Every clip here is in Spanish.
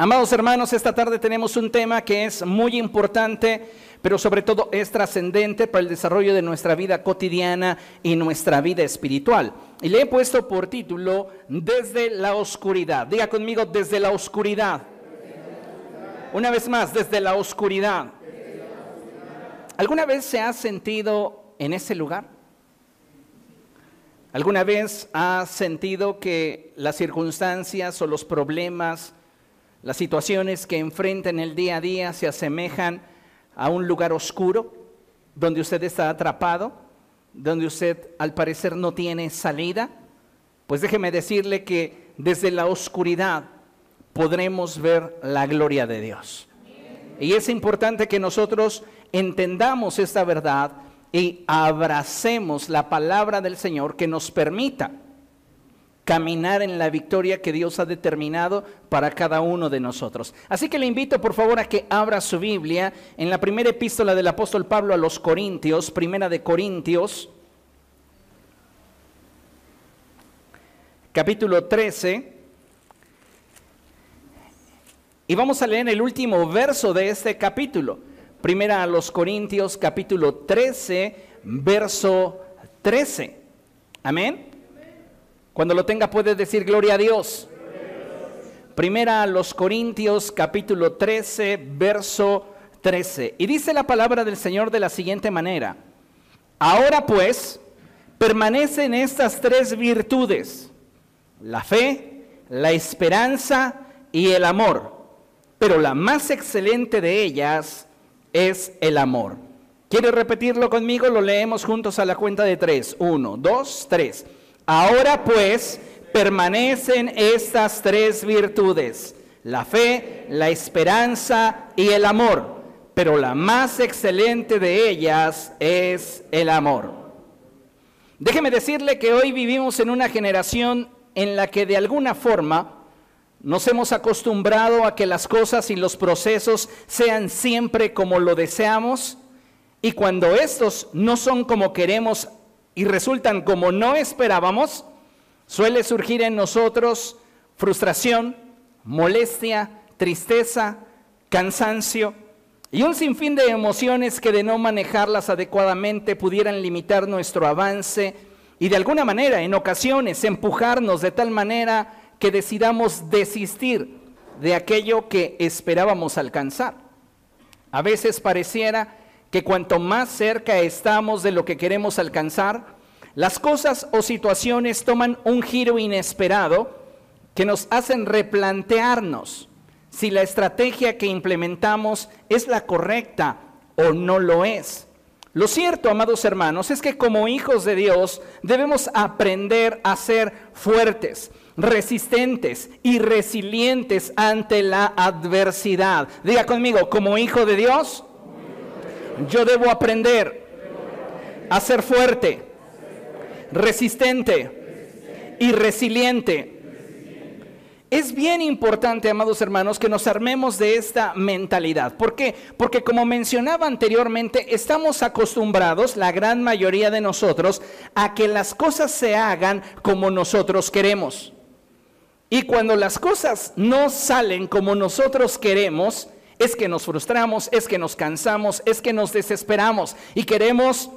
Amados hermanos, esta tarde tenemos un tema que es muy importante, pero sobre todo es trascendente para el desarrollo de nuestra vida cotidiana y nuestra vida espiritual. Y le he puesto por título Desde la oscuridad. Diga conmigo, desde la oscuridad. Una vez más, desde la oscuridad. ¿Alguna vez se ha sentido en ese lugar? ¿Alguna vez ha sentido que las circunstancias o los problemas, las situaciones que enfrenta en el día a día se asemejan a un lugar oscuro donde usted está atrapado, donde usted al parecer no tiene salida. Pues déjeme decirle que desde la oscuridad podremos ver la gloria de Dios. Y es importante que nosotros entendamos esta verdad y abracemos la palabra del Señor que nos permita caminar en la victoria que Dios ha determinado para cada uno de nosotros. Así que le invito por favor a que abra su Biblia en la primera epístola del apóstol Pablo a los Corintios, primera de Corintios, capítulo 13. Y vamos a leer el último verso de este capítulo. Primera a los Corintios, capítulo 13, verso 13. Amén. Cuando lo tenga puede decir gloria a Dios. Primera a los Corintios capítulo 13, verso 13. Y dice la palabra del Señor de la siguiente manera. Ahora pues, permanecen estas tres virtudes, la fe, la esperanza y el amor. Pero la más excelente de ellas es el amor. ¿Quiere repetirlo conmigo? Lo leemos juntos a la cuenta de tres. Uno, dos, tres. Ahora pues permanecen estas tres virtudes, la fe, la esperanza y el amor, pero la más excelente de ellas es el amor. Déjeme decirle que hoy vivimos en una generación en la que de alguna forma nos hemos acostumbrado a que las cosas y los procesos sean siempre como lo deseamos y cuando estos no son como queremos y resultan como no esperábamos, suele surgir en nosotros frustración, molestia, tristeza, cansancio y un sinfín de emociones que de no manejarlas adecuadamente pudieran limitar nuestro avance y de alguna manera en ocasiones empujarnos de tal manera que decidamos desistir de aquello que esperábamos alcanzar. A veces pareciera que cuanto más cerca estamos de lo que queremos alcanzar, las cosas o situaciones toman un giro inesperado que nos hacen replantearnos si la estrategia que implementamos es la correcta o no lo es. Lo cierto, amados hermanos, es que como hijos de Dios debemos aprender a ser fuertes, resistentes y resilientes ante la adversidad. Diga conmigo, como hijo de Dios, yo debo aprender a ser fuerte, resistente y resiliente. Es bien importante, amados hermanos, que nos armemos de esta mentalidad. ¿Por qué? Porque como mencionaba anteriormente, estamos acostumbrados, la gran mayoría de nosotros, a que las cosas se hagan como nosotros queremos. Y cuando las cosas no salen como nosotros queremos, es que nos frustramos, es que nos cansamos, es que nos desesperamos y queremos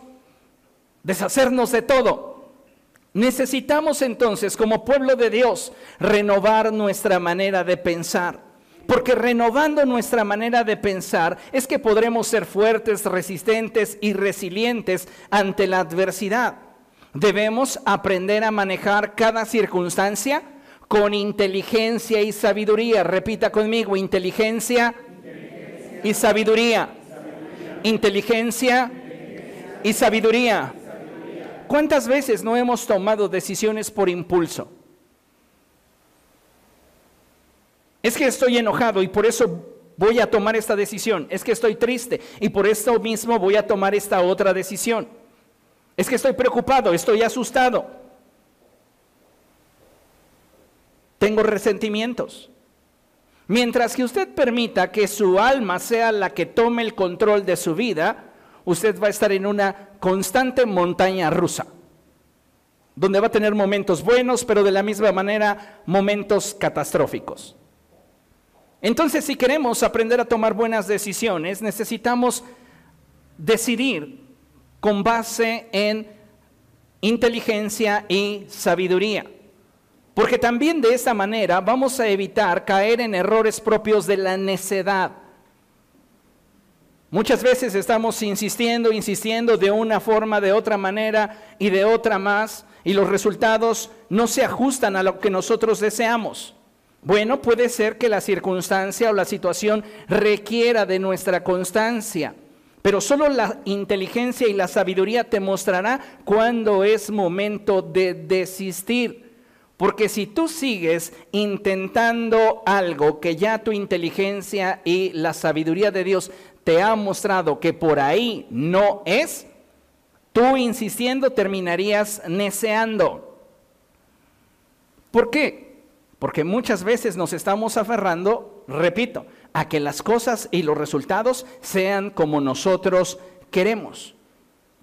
deshacernos de todo. Necesitamos entonces, como pueblo de Dios, renovar nuestra manera de pensar. Porque renovando nuestra manera de pensar es que podremos ser fuertes, resistentes y resilientes ante la adversidad. Debemos aprender a manejar cada circunstancia con inteligencia y sabiduría. Repita conmigo, inteligencia, y sabiduría. Inteligencia y sabiduría. ¿Cuántas veces no hemos tomado decisiones por impulso? Es que estoy enojado y por eso voy a tomar esta decisión. Es que estoy triste y por esto mismo voy a tomar esta otra decisión. Es que estoy preocupado, estoy asustado. Tengo resentimientos. Mientras que usted permita que su alma sea la que tome el control de su vida, usted va a estar en una constante montaña rusa, donde va a tener momentos buenos, pero de la misma manera momentos catastróficos. Entonces, si queremos aprender a tomar buenas decisiones, necesitamos decidir con base en inteligencia y sabiduría. Porque también de esa manera vamos a evitar caer en errores propios de la necedad. Muchas veces estamos insistiendo, insistiendo de una forma, de otra manera y de otra más, y los resultados no se ajustan a lo que nosotros deseamos. Bueno, puede ser que la circunstancia o la situación requiera de nuestra constancia, pero solo la inteligencia y la sabiduría te mostrará cuándo es momento de desistir. Porque si tú sigues intentando algo que ya tu inteligencia y la sabiduría de Dios te ha mostrado que por ahí no es, tú insistiendo terminarías neceando. ¿Por qué? Porque muchas veces nos estamos aferrando, repito, a que las cosas y los resultados sean como nosotros queremos.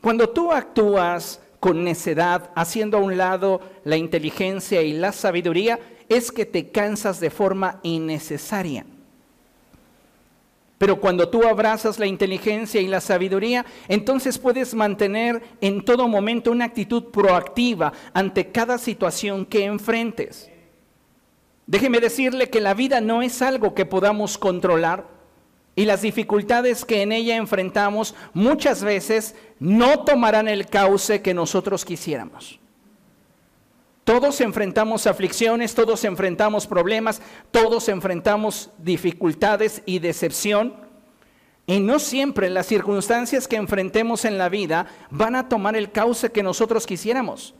Cuando tú actúas con necedad, haciendo a un lado la inteligencia y la sabiduría, es que te cansas de forma innecesaria. Pero cuando tú abrazas la inteligencia y la sabiduría, entonces puedes mantener en todo momento una actitud proactiva ante cada situación que enfrentes. Déjeme decirle que la vida no es algo que podamos controlar y las dificultades que en ella enfrentamos muchas veces no tomarán el cauce que nosotros quisiéramos. Todos enfrentamos aflicciones, todos enfrentamos problemas, todos enfrentamos dificultades y decepción. Y no siempre las circunstancias que enfrentemos en la vida van a tomar el cauce que nosotros quisiéramos.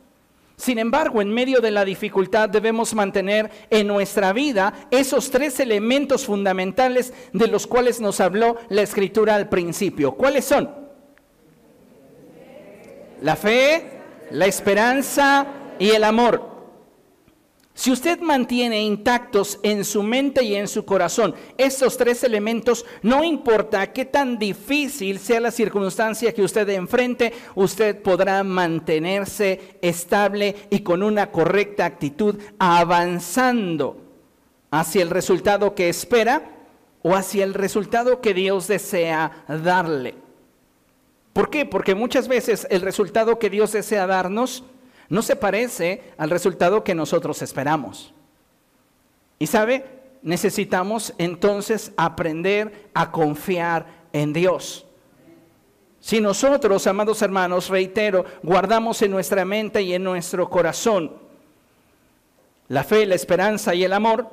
Sin embargo, en medio de la dificultad debemos mantener en nuestra vida esos tres elementos fundamentales de los cuales nos habló la escritura al principio. ¿Cuáles son? La fe, la esperanza y el amor. Si usted mantiene intactos en su mente y en su corazón estos tres elementos, no importa qué tan difícil sea la circunstancia que usted enfrente, usted podrá mantenerse estable y con una correcta actitud avanzando hacia el resultado que espera o hacia el resultado que Dios desea darle. ¿Por qué? Porque muchas veces el resultado que Dios desea darnos no se parece al resultado que nosotros esperamos. Y sabe, necesitamos entonces aprender a confiar en Dios. Si nosotros, amados hermanos, reitero, guardamos en nuestra mente y en nuestro corazón la fe, la esperanza y el amor,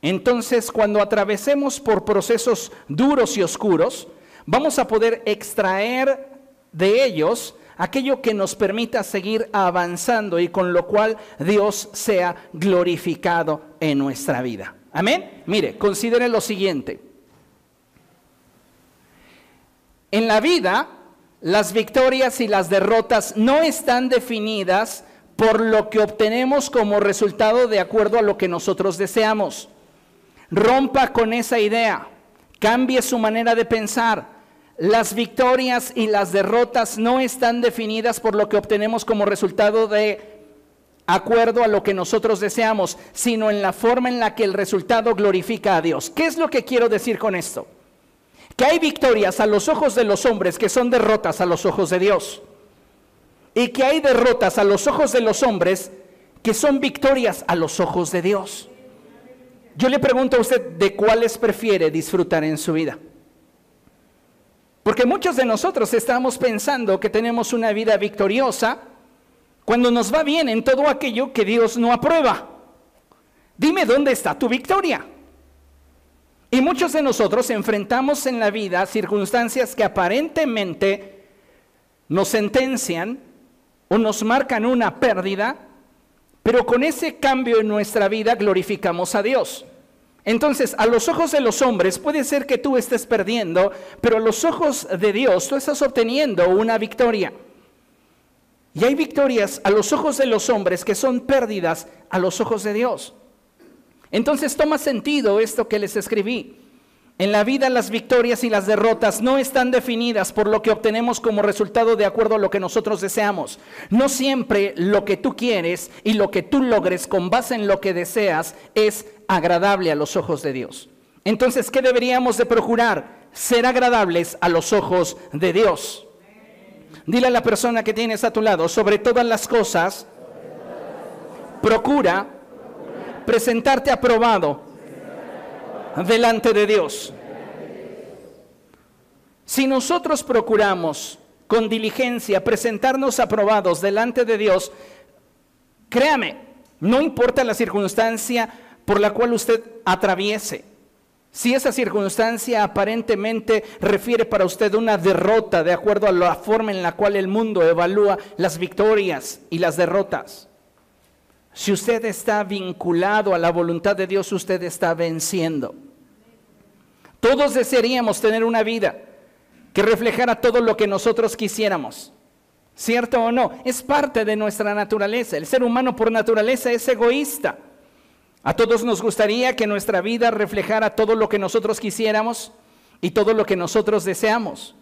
entonces cuando atravesemos por procesos duros y oscuros, vamos a poder extraer de ellos aquello que nos permita seguir avanzando y con lo cual Dios sea glorificado en nuestra vida. Amén. Mire, considere lo siguiente. En la vida, las victorias y las derrotas no están definidas por lo que obtenemos como resultado de acuerdo a lo que nosotros deseamos. Rompa con esa idea, cambie su manera de pensar, las victorias y las derrotas no están definidas por lo que obtenemos como resultado de acuerdo a lo que nosotros deseamos, sino en la forma en la que el resultado glorifica a Dios. ¿Qué es lo que quiero decir con esto? Que hay victorias a los ojos de los hombres que son derrotas a los ojos de Dios. Y que hay derrotas a los ojos de los hombres que son victorias a los ojos de Dios. Yo le pregunto a usted, ¿de cuáles prefiere disfrutar en su vida? Porque muchos de nosotros estamos pensando que tenemos una vida victoriosa cuando nos va bien en todo aquello que Dios no aprueba. Dime dónde está tu victoria. Y muchos de nosotros enfrentamos en la vida circunstancias que aparentemente nos sentencian o nos marcan una pérdida, pero con ese cambio en nuestra vida glorificamos a Dios. Entonces, a los ojos de los hombres puede ser que tú estés perdiendo, pero a los ojos de Dios tú estás obteniendo una victoria. Y hay victorias a los ojos de los hombres que son pérdidas a los ojos de Dios. Entonces toma sentido esto que les escribí. En la vida las victorias y las derrotas no están definidas por lo que obtenemos como resultado de acuerdo a lo que nosotros deseamos. No siempre lo que tú quieres y lo que tú logres con base en lo que deseas es agradable a los ojos de Dios. Entonces, ¿qué deberíamos de procurar? Ser agradables a los ojos de Dios. Dile a la persona que tienes a tu lado, sobre todas las cosas, procura presentarte aprobado delante de Dios. Si nosotros procuramos con diligencia presentarnos aprobados delante de Dios, créame, no importa la circunstancia por la cual usted atraviese. Si esa circunstancia aparentemente refiere para usted una derrota de acuerdo a la forma en la cual el mundo evalúa las victorias y las derrotas. Si usted está vinculado a la voluntad de Dios, usted está venciendo. Todos desearíamos tener una vida que reflejara todo lo que nosotros quisiéramos. ¿Cierto o no? Es parte de nuestra naturaleza. El ser humano por naturaleza es egoísta. A todos nos gustaría que nuestra vida reflejara todo lo que nosotros quisiéramos y todo lo que nosotros deseamos.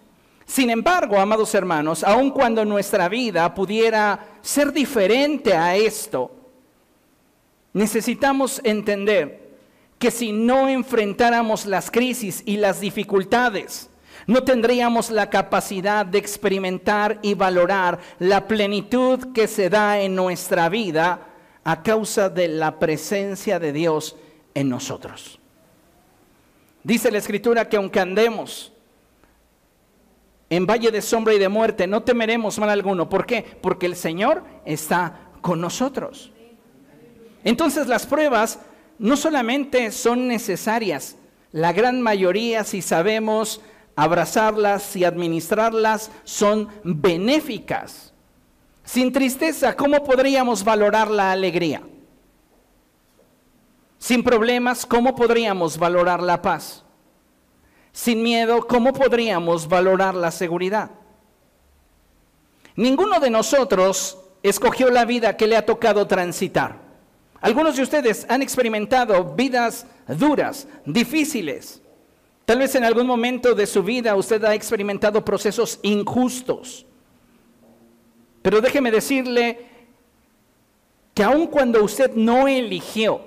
Sin embargo, amados hermanos, aun cuando nuestra vida pudiera ser diferente a esto, necesitamos entender que si no enfrentáramos las crisis y las dificultades, no tendríamos la capacidad de experimentar y valorar la plenitud que se da en nuestra vida a causa de la presencia de Dios en nosotros. Dice la escritura que aunque andemos en valle de sombra y de muerte, no temeremos mal alguno. ¿Por qué? Porque el Señor está con nosotros. Entonces las pruebas no solamente son necesarias, la gran mayoría, si sabemos abrazarlas y administrarlas, son benéficas. Sin tristeza, ¿cómo podríamos valorar la alegría? Sin problemas, ¿cómo podríamos valorar la paz? Sin miedo, ¿cómo podríamos valorar la seguridad? Ninguno de nosotros escogió la vida que le ha tocado transitar. Algunos de ustedes han experimentado vidas duras, difíciles. Tal vez en algún momento de su vida usted ha experimentado procesos injustos. Pero déjeme decirle que aun cuando usted no eligió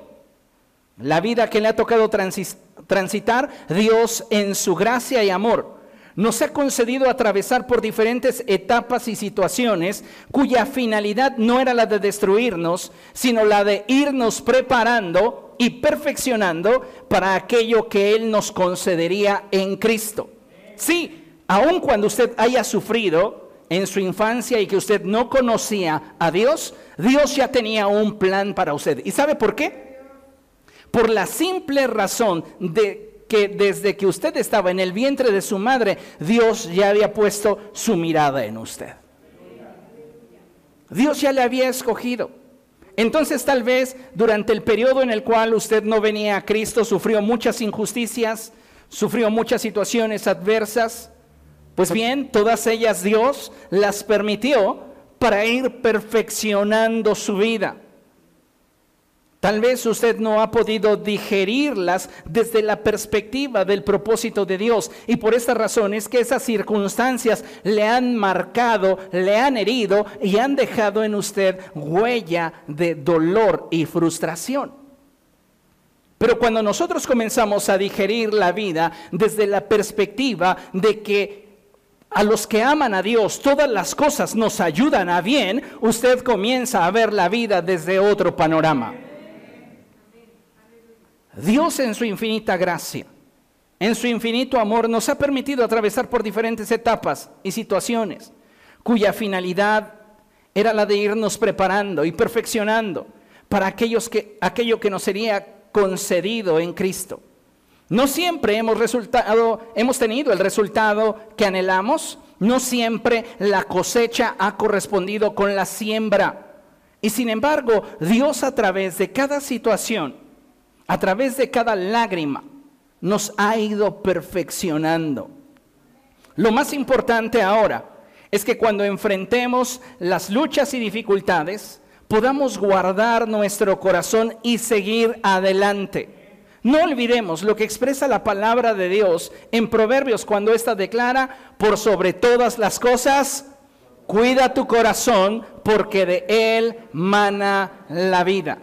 la vida que le ha tocado transitar, Dios en su gracia y amor nos ha concedido atravesar por diferentes etapas y situaciones cuya finalidad no era la de destruirnos, sino la de irnos preparando y perfeccionando para aquello que Él nos concedería en Cristo. Sí, aun cuando usted haya sufrido, en su infancia y que usted no conocía a Dios, Dios ya tenía un plan para usted. ¿Y sabe por qué? Por la simple razón de que desde que usted estaba en el vientre de su madre, Dios ya había puesto su mirada en usted. Dios ya le había escogido. Entonces tal vez durante el periodo en el cual usted no venía a Cristo, sufrió muchas injusticias, sufrió muchas situaciones adversas, pues bien, todas ellas Dios las permitió para ir perfeccionando su vida. Tal vez usted no ha podido digerirlas desde la perspectiva del propósito de Dios y por esta razón es que esas circunstancias le han marcado, le han herido y han dejado en usted huella de dolor y frustración. Pero cuando nosotros comenzamos a digerir la vida desde la perspectiva de que a los que aman a Dios, todas las cosas nos ayudan a bien, usted comienza a ver la vida desde otro panorama. Dios en su infinita gracia, en su infinito amor, nos ha permitido atravesar por diferentes etapas y situaciones cuya finalidad era la de irnos preparando y perfeccionando para aquellos que, aquello que nos sería concedido en Cristo. No siempre hemos, resultado, hemos tenido el resultado que anhelamos, no siempre la cosecha ha correspondido con la siembra. Y sin embargo, Dios a través de cada situación, a través de cada lágrima, nos ha ido perfeccionando. Lo más importante ahora es que cuando enfrentemos las luchas y dificultades, podamos guardar nuestro corazón y seguir adelante. No olvidemos lo que expresa la palabra de Dios en Proverbios cuando ésta declara, por sobre todas las cosas, cuida tu corazón porque de él mana la vida.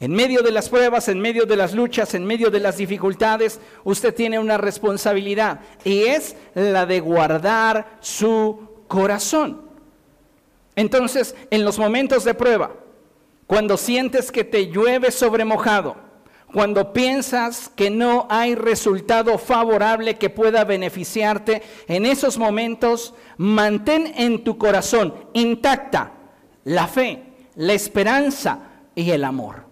En medio de las pruebas, en medio de las luchas, en medio de las dificultades, usted tiene una responsabilidad y es la de guardar su corazón. Entonces, en los momentos de prueba, cuando sientes que te llueve sobre mojado, cuando piensas que no hay resultado favorable que pueda beneficiarte, en esos momentos mantén en tu corazón intacta la fe, la esperanza y el amor.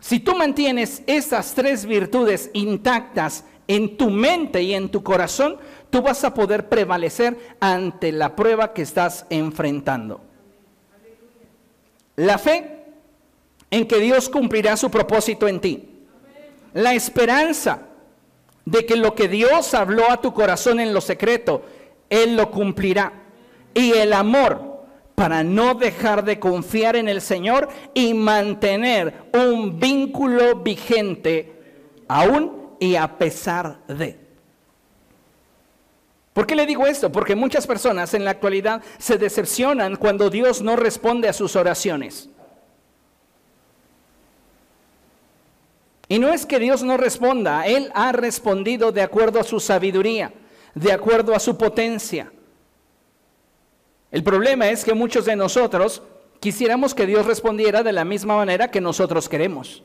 Si tú mantienes esas tres virtudes intactas en tu mente y en tu corazón, tú vas a poder prevalecer ante la prueba que estás enfrentando. La fe en que Dios cumplirá su propósito en ti. La esperanza de que lo que Dios habló a tu corazón en lo secreto, Él lo cumplirá. Y el amor para no dejar de confiar en el Señor y mantener un vínculo vigente aún y a pesar de. ¿Por qué le digo esto? Porque muchas personas en la actualidad se decepcionan cuando Dios no responde a sus oraciones. Y no es que Dios no responda, Él ha respondido de acuerdo a su sabiduría, de acuerdo a su potencia. El problema es que muchos de nosotros quisiéramos que Dios respondiera de la misma manera que nosotros queremos.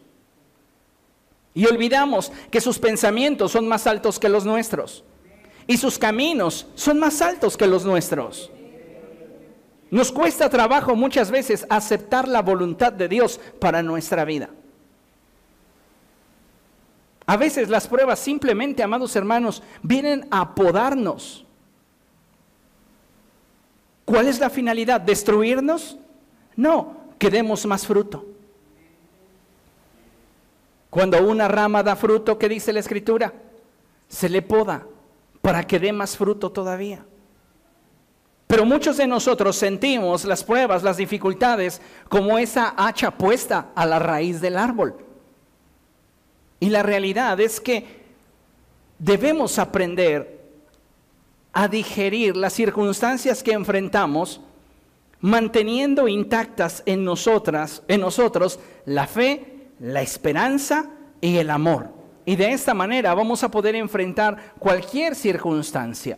Y olvidamos que sus pensamientos son más altos que los nuestros. Y sus caminos son más altos que los nuestros. Nos cuesta trabajo muchas veces aceptar la voluntad de Dios para nuestra vida. A veces las pruebas simplemente, amados hermanos, vienen a podarnos ¿Cuál es la finalidad? ¿Destruirnos? No, que demos más fruto. Cuando una rama da fruto, ¿qué dice la escritura? Se le poda para que dé más fruto todavía. Pero muchos de nosotros sentimos las pruebas, las dificultades, como esa hacha puesta a la raíz del árbol. Y la realidad es que debemos aprender a digerir las circunstancias que enfrentamos, manteniendo intactas en nosotras, en nosotros la fe, la esperanza y el amor. Y de esta manera vamos a poder enfrentar cualquier circunstancia,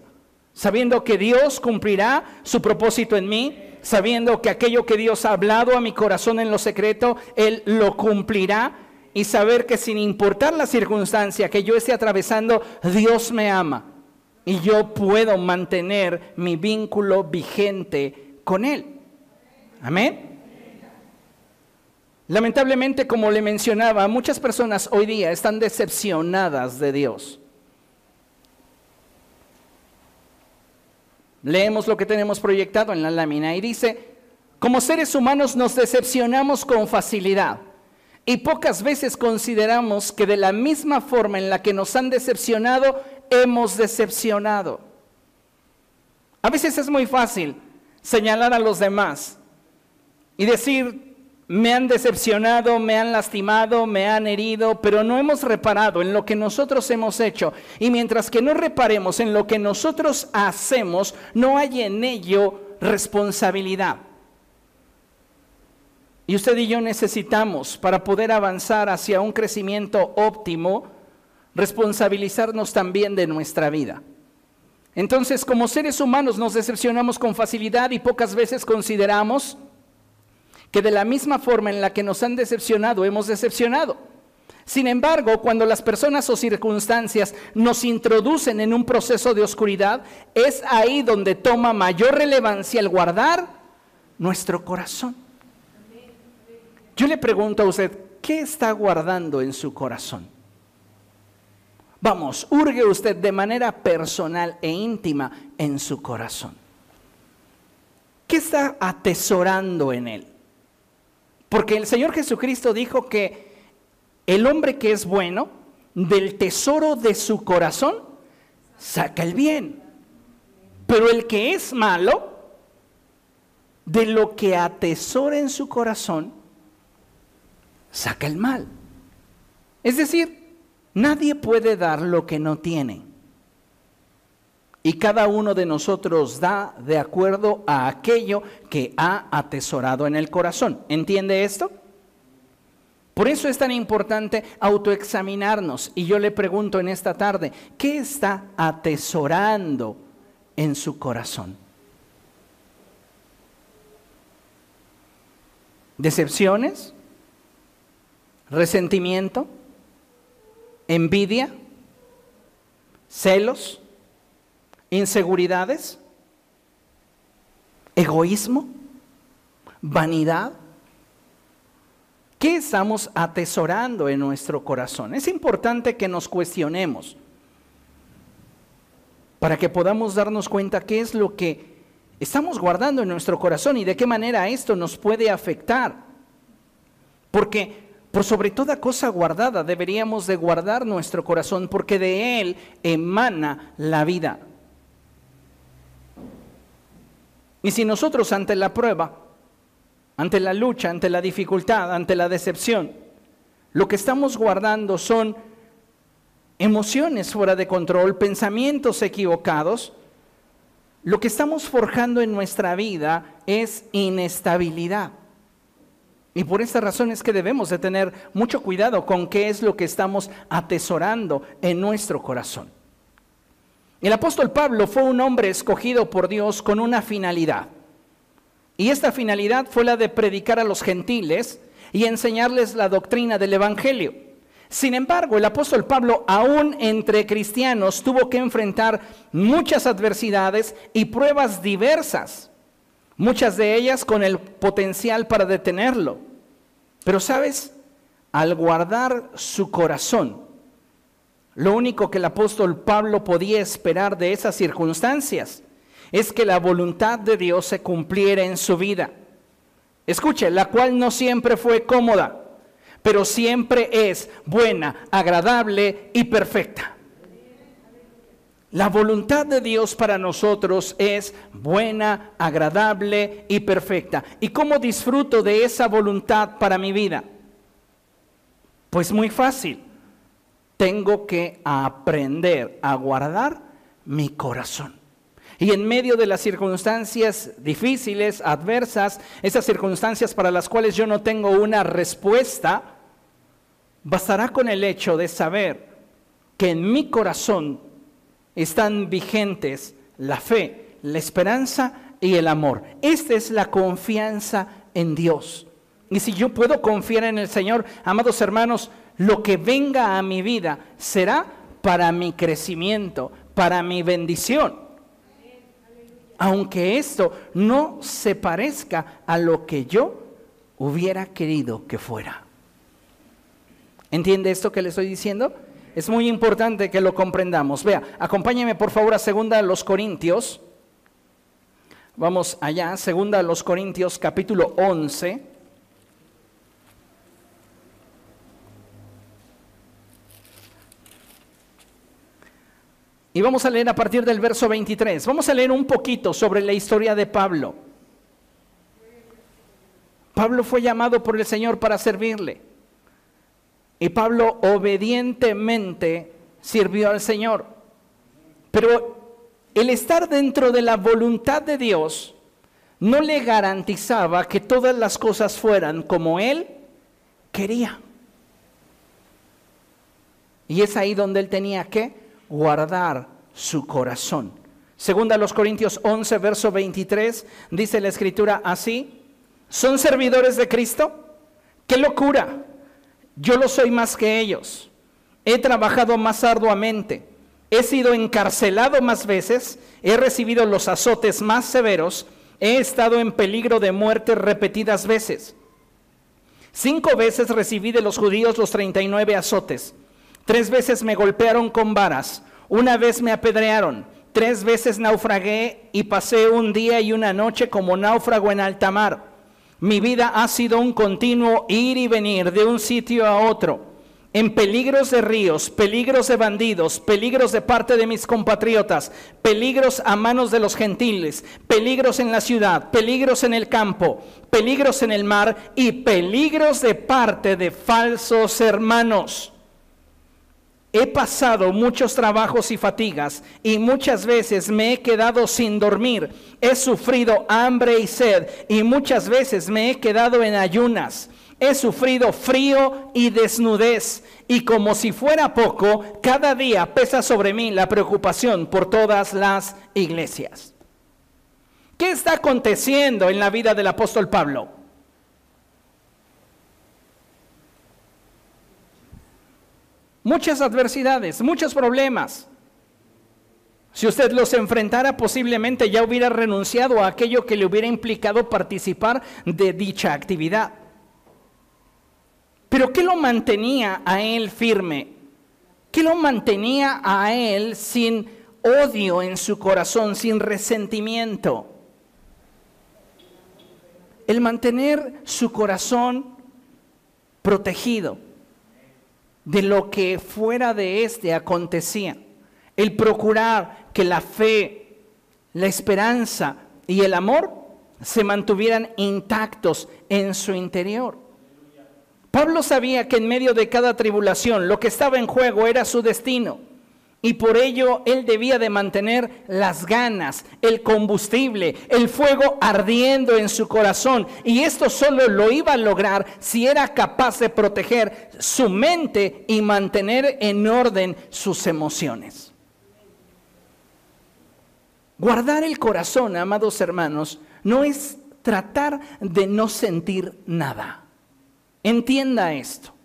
sabiendo que Dios cumplirá su propósito en mí, sabiendo que aquello que Dios ha hablado a mi corazón en lo secreto, Él lo cumplirá y saber que sin importar la circunstancia que yo esté atravesando, Dios me ama y yo puedo mantener mi vínculo vigente con Él. Amén. Lamentablemente, como le mencionaba, muchas personas hoy día están decepcionadas de Dios. Leemos lo que tenemos proyectado en la lámina y dice, como seres humanos nos decepcionamos con facilidad y pocas veces consideramos que de la misma forma en la que nos han decepcionado, hemos decepcionado. A veces es muy fácil señalar a los demás y decir, me han decepcionado, me han lastimado, me han herido, pero no hemos reparado en lo que nosotros hemos hecho. Y mientras que no reparemos en lo que nosotros hacemos, no hay en ello responsabilidad. Y usted y yo necesitamos, para poder avanzar hacia un crecimiento óptimo, responsabilizarnos también de nuestra vida. Entonces, como seres humanos nos decepcionamos con facilidad y pocas veces consideramos que de la misma forma en la que nos han decepcionado, hemos decepcionado. Sin embargo, cuando las personas o circunstancias nos introducen en un proceso de oscuridad, es ahí donde toma mayor relevancia el guardar nuestro corazón. Yo le pregunto a usted, ¿qué está guardando en su corazón? Vamos, hurgue usted de manera personal e íntima en su corazón. ¿Qué está atesorando en él? Porque el Señor Jesucristo dijo que el hombre que es bueno, del tesoro de su corazón, saca el bien. Pero el que es malo, de lo que atesora en su corazón, saca el mal. Es decir, Nadie puede dar lo que no tiene. Y cada uno de nosotros da de acuerdo a aquello que ha atesorado en el corazón. ¿Entiende esto? Por eso es tan importante autoexaminarnos. Y yo le pregunto en esta tarde, ¿qué está atesorando en su corazón? ¿Decepciones? ¿Resentimiento? ¿Envidia? ¿Celos? ¿Inseguridades? ¿Egoísmo? ¿Vanidad? ¿Qué estamos atesorando en nuestro corazón? Es importante que nos cuestionemos para que podamos darnos cuenta qué es lo que estamos guardando en nuestro corazón y de qué manera esto nos puede afectar. Porque por sobre toda cosa guardada deberíamos de guardar nuestro corazón porque de él emana la vida. Y si nosotros ante la prueba ante la lucha, ante la dificultad, ante la decepción. Lo que estamos guardando son emociones fuera de control, pensamientos equivocados. Lo que estamos forjando en nuestra vida es inestabilidad. Y por esta razón es que debemos de tener mucho cuidado con qué es lo que estamos atesorando en nuestro corazón. El apóstol Pablo fue un hombre escogido por Dios con una finalidad. Y esta finalidad fue la de predicar a los gentiles y enseñarles la doctrina del Evangelio. Sin embargo, el apóstol Pablo, aún entre cristianos, tuvo que enfrentar muchas adversidades y pruebas diversas, muchas de ellas con el potencial para detenerlo. Pero sabes, al guardar su corazón, lo único que el apóstol Pablo podía esperar de esas circunstancias es que la voluntad de Dios se cumpliera en su vida. Escuche, la cual no siempre fue cómoda, pero siempre es buena, agradable y perfecta. La voluntad de Dios para nosotros es buena, agradable y perfecta. ¿Y cómo disfruto de esa voluntad para mi vida? Pues muy fácil. Tengo que aprender a guardar mi corazón. Y en medio de las circunstancias difíciles, adversas, esas circunstancias para las cuales yo no tengo una respuesta, bastará con el hecho de saber que en mi corazón están vigentes la fe, la esperanza y el amor. Esta es la confianza en Dios. Y si yo puedo confiar en el Señor, amados hermanos, lo que venga a mi vida será para mi crecimiento, para mi bendición aunque esto no se parezca a lo que yo hubiera querido que fuera. ¿Entiende esto que le estoy diciendo? Es muy importante que lo comprendamos. Vea, acompáñeme por favor a segunda los Corintios. Vamos allá, segunda los Corintios capítulo 11. Y vamos a leer a partir del verso 23. Vamos a leer un poquito sobre la historia de Pablo. Pablo fue llamado por el Señor para servirle. Y Pablo obedientemente sirvió al Señor. Pero el estar dentro de la voluntad de Dios no le garantizaba que todas las cosas fueran como él quería. Y es ahí donde él tenía que guardar su corazón. Segunda a los Corintios 11, verso 23, dice la escritura así, ¿son servidores de Cristo? ¡Qué locura! Yo lo soy más que ellos. He trabajado más arduamente. He sido encarcelado más veces. He recibido los azotes más severos. He estado en peligro de muerte repetidas veces. Cinco veces recibí de los judíos los 39 azotes. Tres veces me golpearon con varas, una vez me apedrearon, tres veces naufragué y pasé un día y una noche como náufrago en alta mar. Mi vida ha sido un continuo ir y venir de un sitio a otro, en peligros de ríos, peligros de bandidos, peligros de parte de mis compatriotas, peligros a manos de los gentiles, peligros en la ciudad, peligros en el campo, peligros en el mar y peligros de parte de falsos hermanos. He pasado muchos trabajos y fatigas y muchas veces me he quedado sin dormir. He sufrido hambre y sed y muchas veces me he quedado en ayunas. He sufrido frío y desnudez, y como si fuera poco, cada día pesa sobre mí la preocupación por todas las iglesias. ¿Qué está aconteciendo en la vida del apóstol Pablo? Muchas adversidades, muchos problemas. Si usted los enfrentara, posiblemente ya hubiera renunciado a aquello que le hubiera implicado participar de dicha actividad. Pero ¿qué lo mantenía a él firme? ¿Qué lo mantenía a él sin odio en su corazón, sin resentimiento? El mantener su corazón protegido de lo que fuera de éste acontecía. El procurar que la fe, la esperanza y el amor se mantuvieran intactos en su interior. Pablo sabía que en medio de cada tribulación lo que estaba en juego era su destino. Y por ello él debía de mantener las ganas, el combustible, el fuego ardiendo en su corazón. Y esto solo lo iba a lograr si era capaz de proteger su mente y mantener en orden sus emociones. Guardar el corazón, amados hermanos, no es tratar de no sentir nada. Entienda esto.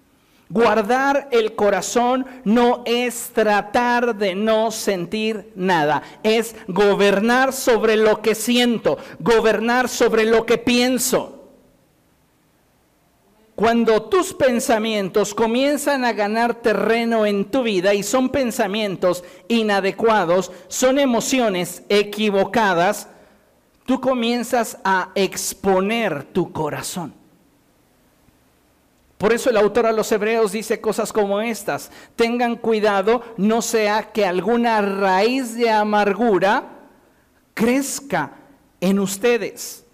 Guardar el corazón no es tratar de no sentir nada, es gobernar sobre lo que siento, gobernar sobre lo que pienso. Cuando tus pensamientos comienzan a ganar terreno en tu vida y son pensamientos inadecuados, son emociones equivocadas, tú comienzas a exponer tu corazón. Por eso el autor a los hebreos dice cosas como estas. Tengan cuidado, no sea que alguna raíz de amargura crezca en ustedes.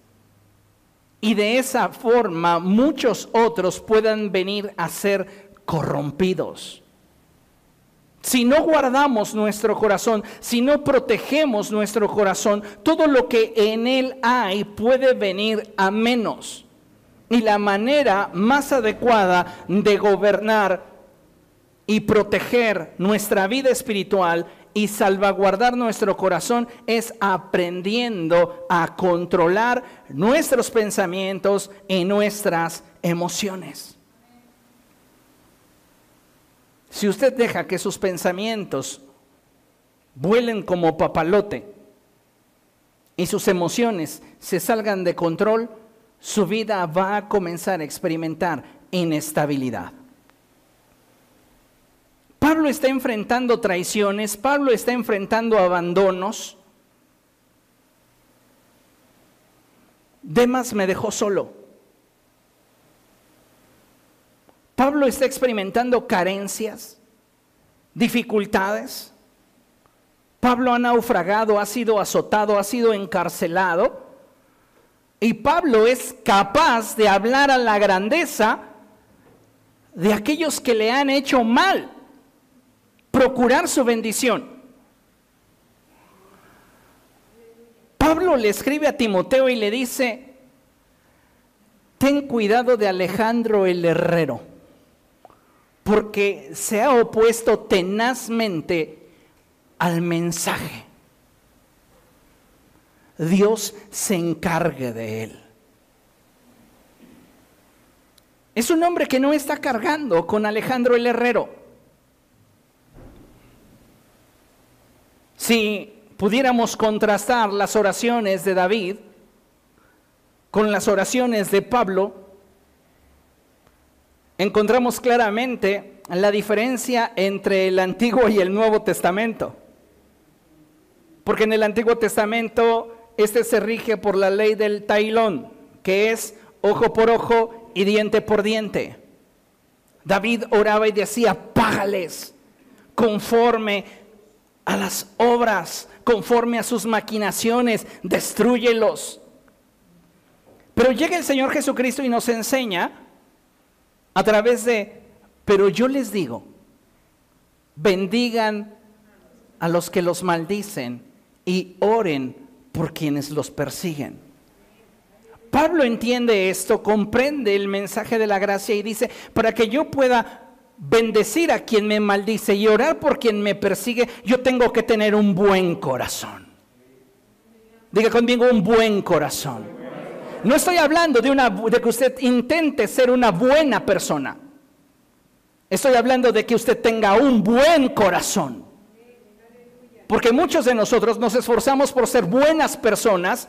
Y de esa forma muchos otros puedan venir a ser corrompidos. Si no guardamos nuestro corazón, si no protegemos nuestro corazón, todo lo que en él hay puede venir a menos. Y la manera más adecuada de gobernar y proteger nuestra vida espiritual y salvaguardar nuestro corazón es aprendiendo a controlar nuestros pensamientos y nuestras emociones. Si usted deja que sus pensamientos vuelen como papalote y sus emociones se salgan de control, su vida va a comenzar a experimentar inestabilidad. Pablo está enfrentando traiciones, Pablo está enfrentando abandonos. Demas me dejó solo. Pablo está experimentando carencias, dificultades. Pablo ha naufragado, ha sido azotado, ha sido encarcelado. Y Pablo es capaz de hablar a la grandeza de aquellos que le han hecho mal, procurar su bendición. Pablo le escribe a Timoteo y le dice, ten cuidado de Alejandro el herrero, porque se ha opuesto tenazmente al mensaje. Dios se encargue de él. Es un hombre que no está cargando con Alejandro el Herrero. Si pudiéramos contrastar las oraciones de David con las oraciones de Pablo, encontramos claramente la diferencia entre el Antiguo y el Nuevo Testamento. Porque en el Antiguo Testamento este se rige por la ley del tailón, que es ojo por ojo y diente por diente. David oraba y decía, págales conforme a las obras, conforme a sus maquinaciones, destruyelos. Pero llega el Señor Jesucristo y nos enseña a través de, pero yo les digo, bendigan a los que los maldicen y oren por quienes los persiguen. Pablo entiende esto, comprende el mensaje de la gracia y dice, para que yo pueda bendecir a quien me maldice y orar por quien me persigue, yo tengo que tener un buen corazón. Diga conmigo un buen corazón. No estoy hablando de, una, de que usted intente ser una buena persona. Estoy hablando de que usted tenga un buen corazón. Porque muchos de nosotros nos esforzamos por ser buenas personas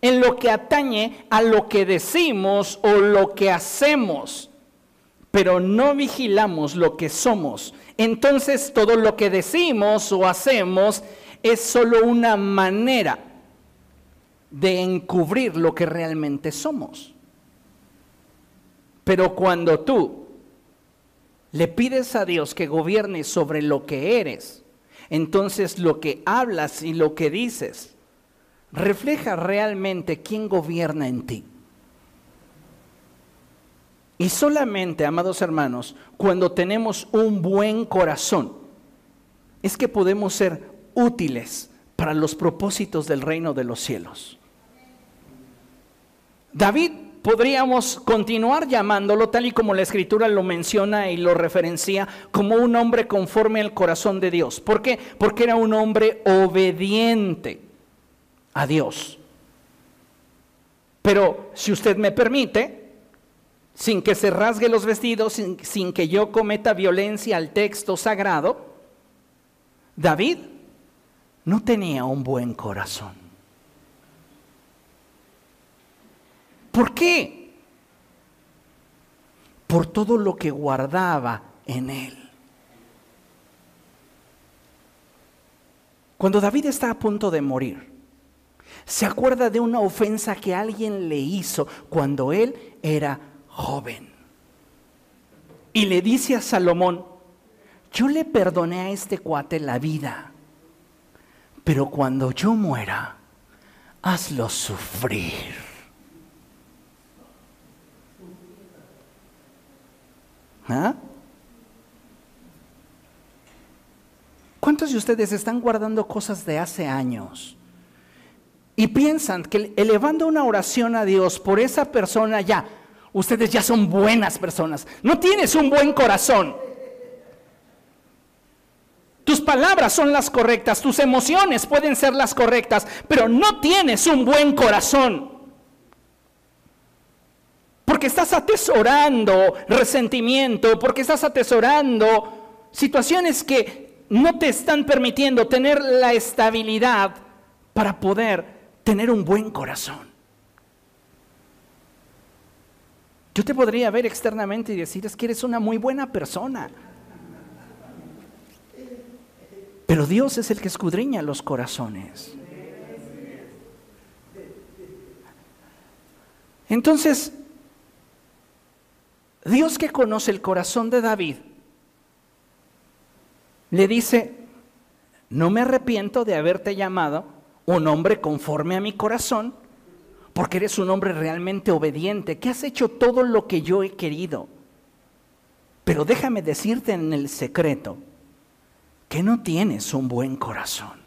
en lo que atañe a lo que decimos o lo que hacemos, pero no vigilamos lo que somos. Entonces todo lo que decimos o hacemos es solo una manera de encubrir lo que realmente somos. Pero cuando tú le pides a Dios que gobierne sobre lo que eres, entonces lo que hablas y lo que dices refleja realmente quién gobierna en ti. Y solamente, amados hermanos, cuando tenemos un buen corazón, es que podemos ser útiles para los propósitos del reino de los cielos. David podríamos continuar llamándolo tal y como la escritura lo menciona y lo referencia como un hombre conforme al corazón de Dios. ¿Por qué? Porque era un hombre obediente a Dios. Pero si usted me permite, sin que se rasgue los vestidos, sin, sin que yo cometa violencia al texto sagrado, David no tenía un buen corazón. ¿Por qué? Por todo lo que guardaba en él. Cuando David está a punto de morir, se acuerda de una ofensa que alguien le hizo cuando él era joven. Y le dice a Salomón, yo le perdoné a este cuate la vida, pero cuando yo muera, hazlo sufrir. ¿Ah? ¿Cuántos de ustedes están guardando cosas de hace años? Y piensan que elevando una oración a Dios por esa persona ya, ustedes ya son buenas personas. No tienes un buen corazón. Tus palabras son las correctas, tus emociones pueden ser las correctas, pero no tienes un buen corazón. Porque estás atesorando resentimiento, porque estás atesorando situaciones que no te están permitiendo tener la estabilidad para poder tener un buen corazón. Yo te podría ver externamente y decir, es que eres una muy buena persona. Pero Dios es el que escudriña los corazones. Entonces, Dios que conoce el corazón de David, le dice, no me arrepiento de haberte llamado un hombre conforme a mi corazón, porque eres un hombre realmente obediente, que has hecho todo lo que yo he querido. Pero déjame decirte en el secreto que no tienes un buen corazón.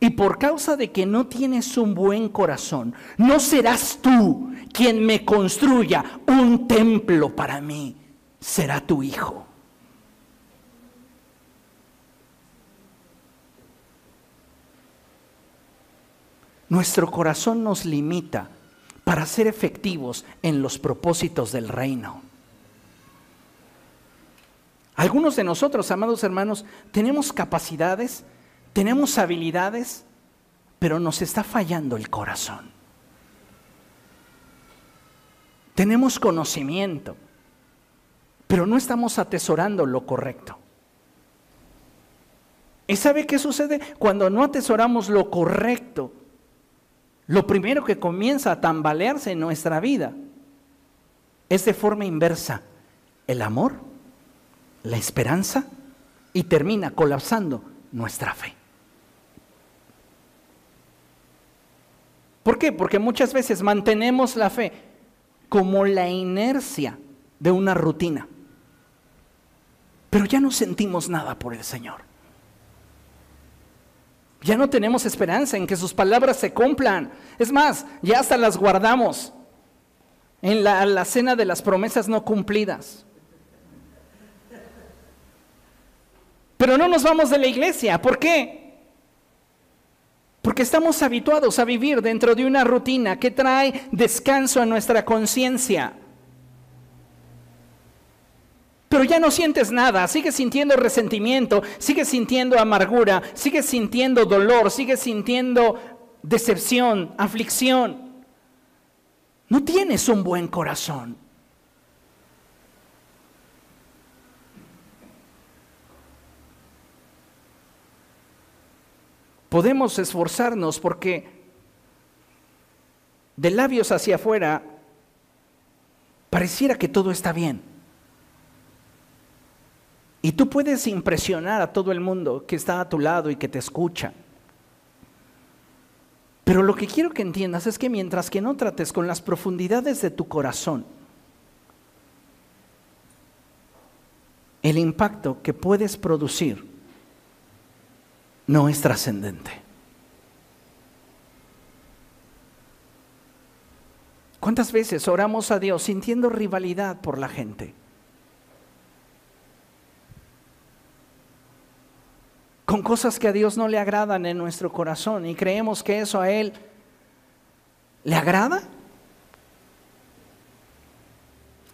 Y por causa de que no tienes un buen corazón, no serás tú quien me construya un templo para mí, será tu hijo. Nuestro corazón nos limita para ser efectivos en los propósitos del reino. Algunos de nosotros, amados hermanos, tenemos capacidades tenemos habilidades, pero nos está fallando el corazón. Tenemos conocimiento, pero no estamos atesorando lo correcto. ¿Y sabe qué sucede? Cuando no atesoramos lo correcto, lo primero que comienza a tambalearse en nuestra vida es de forma inversa el amor, la esperanza y termina colapsando nuestra fe. ¿Por qué? Porque muchas veces mantenemos la fe como la inercia de una rutina. Pero ya no sentimos nada por el Señor. Ya no tenemos esperanza en que sus palabras se cumplan. Es más, ya hasta las guardamos. en la, cena de las promesas no cumplidas. Pero no nos vamos de la iglesia. ¿Por qué? Porque estamos habituados a vivir dentro de una rutina que trae descanso a nuestra conciencia. Pero ya no sientes nada, sigues sintiendo resentimiento, sigues sintiendo amargura, sigues sintiendo dolor, sigues sintiendo decepción, aflicción. No tienes un buen corazón. Podemos esforzarnos porque de labios hacia afuera pareciera que todo está bien. Y tú puedes impresionar a todo el mundo que está a tu lado y que te escucha. Pero lo que quiero que entiendas es que mientras que no trates con las profundidades de tu corazón, el impacto que puedes producir no es trascendente. ¿Cuántas veces oramos a Dios sintiendo rivalidad por la gente? Con cosas que a Dios no le agradan en nuestro corazón y creemos que eso a Él le agrada.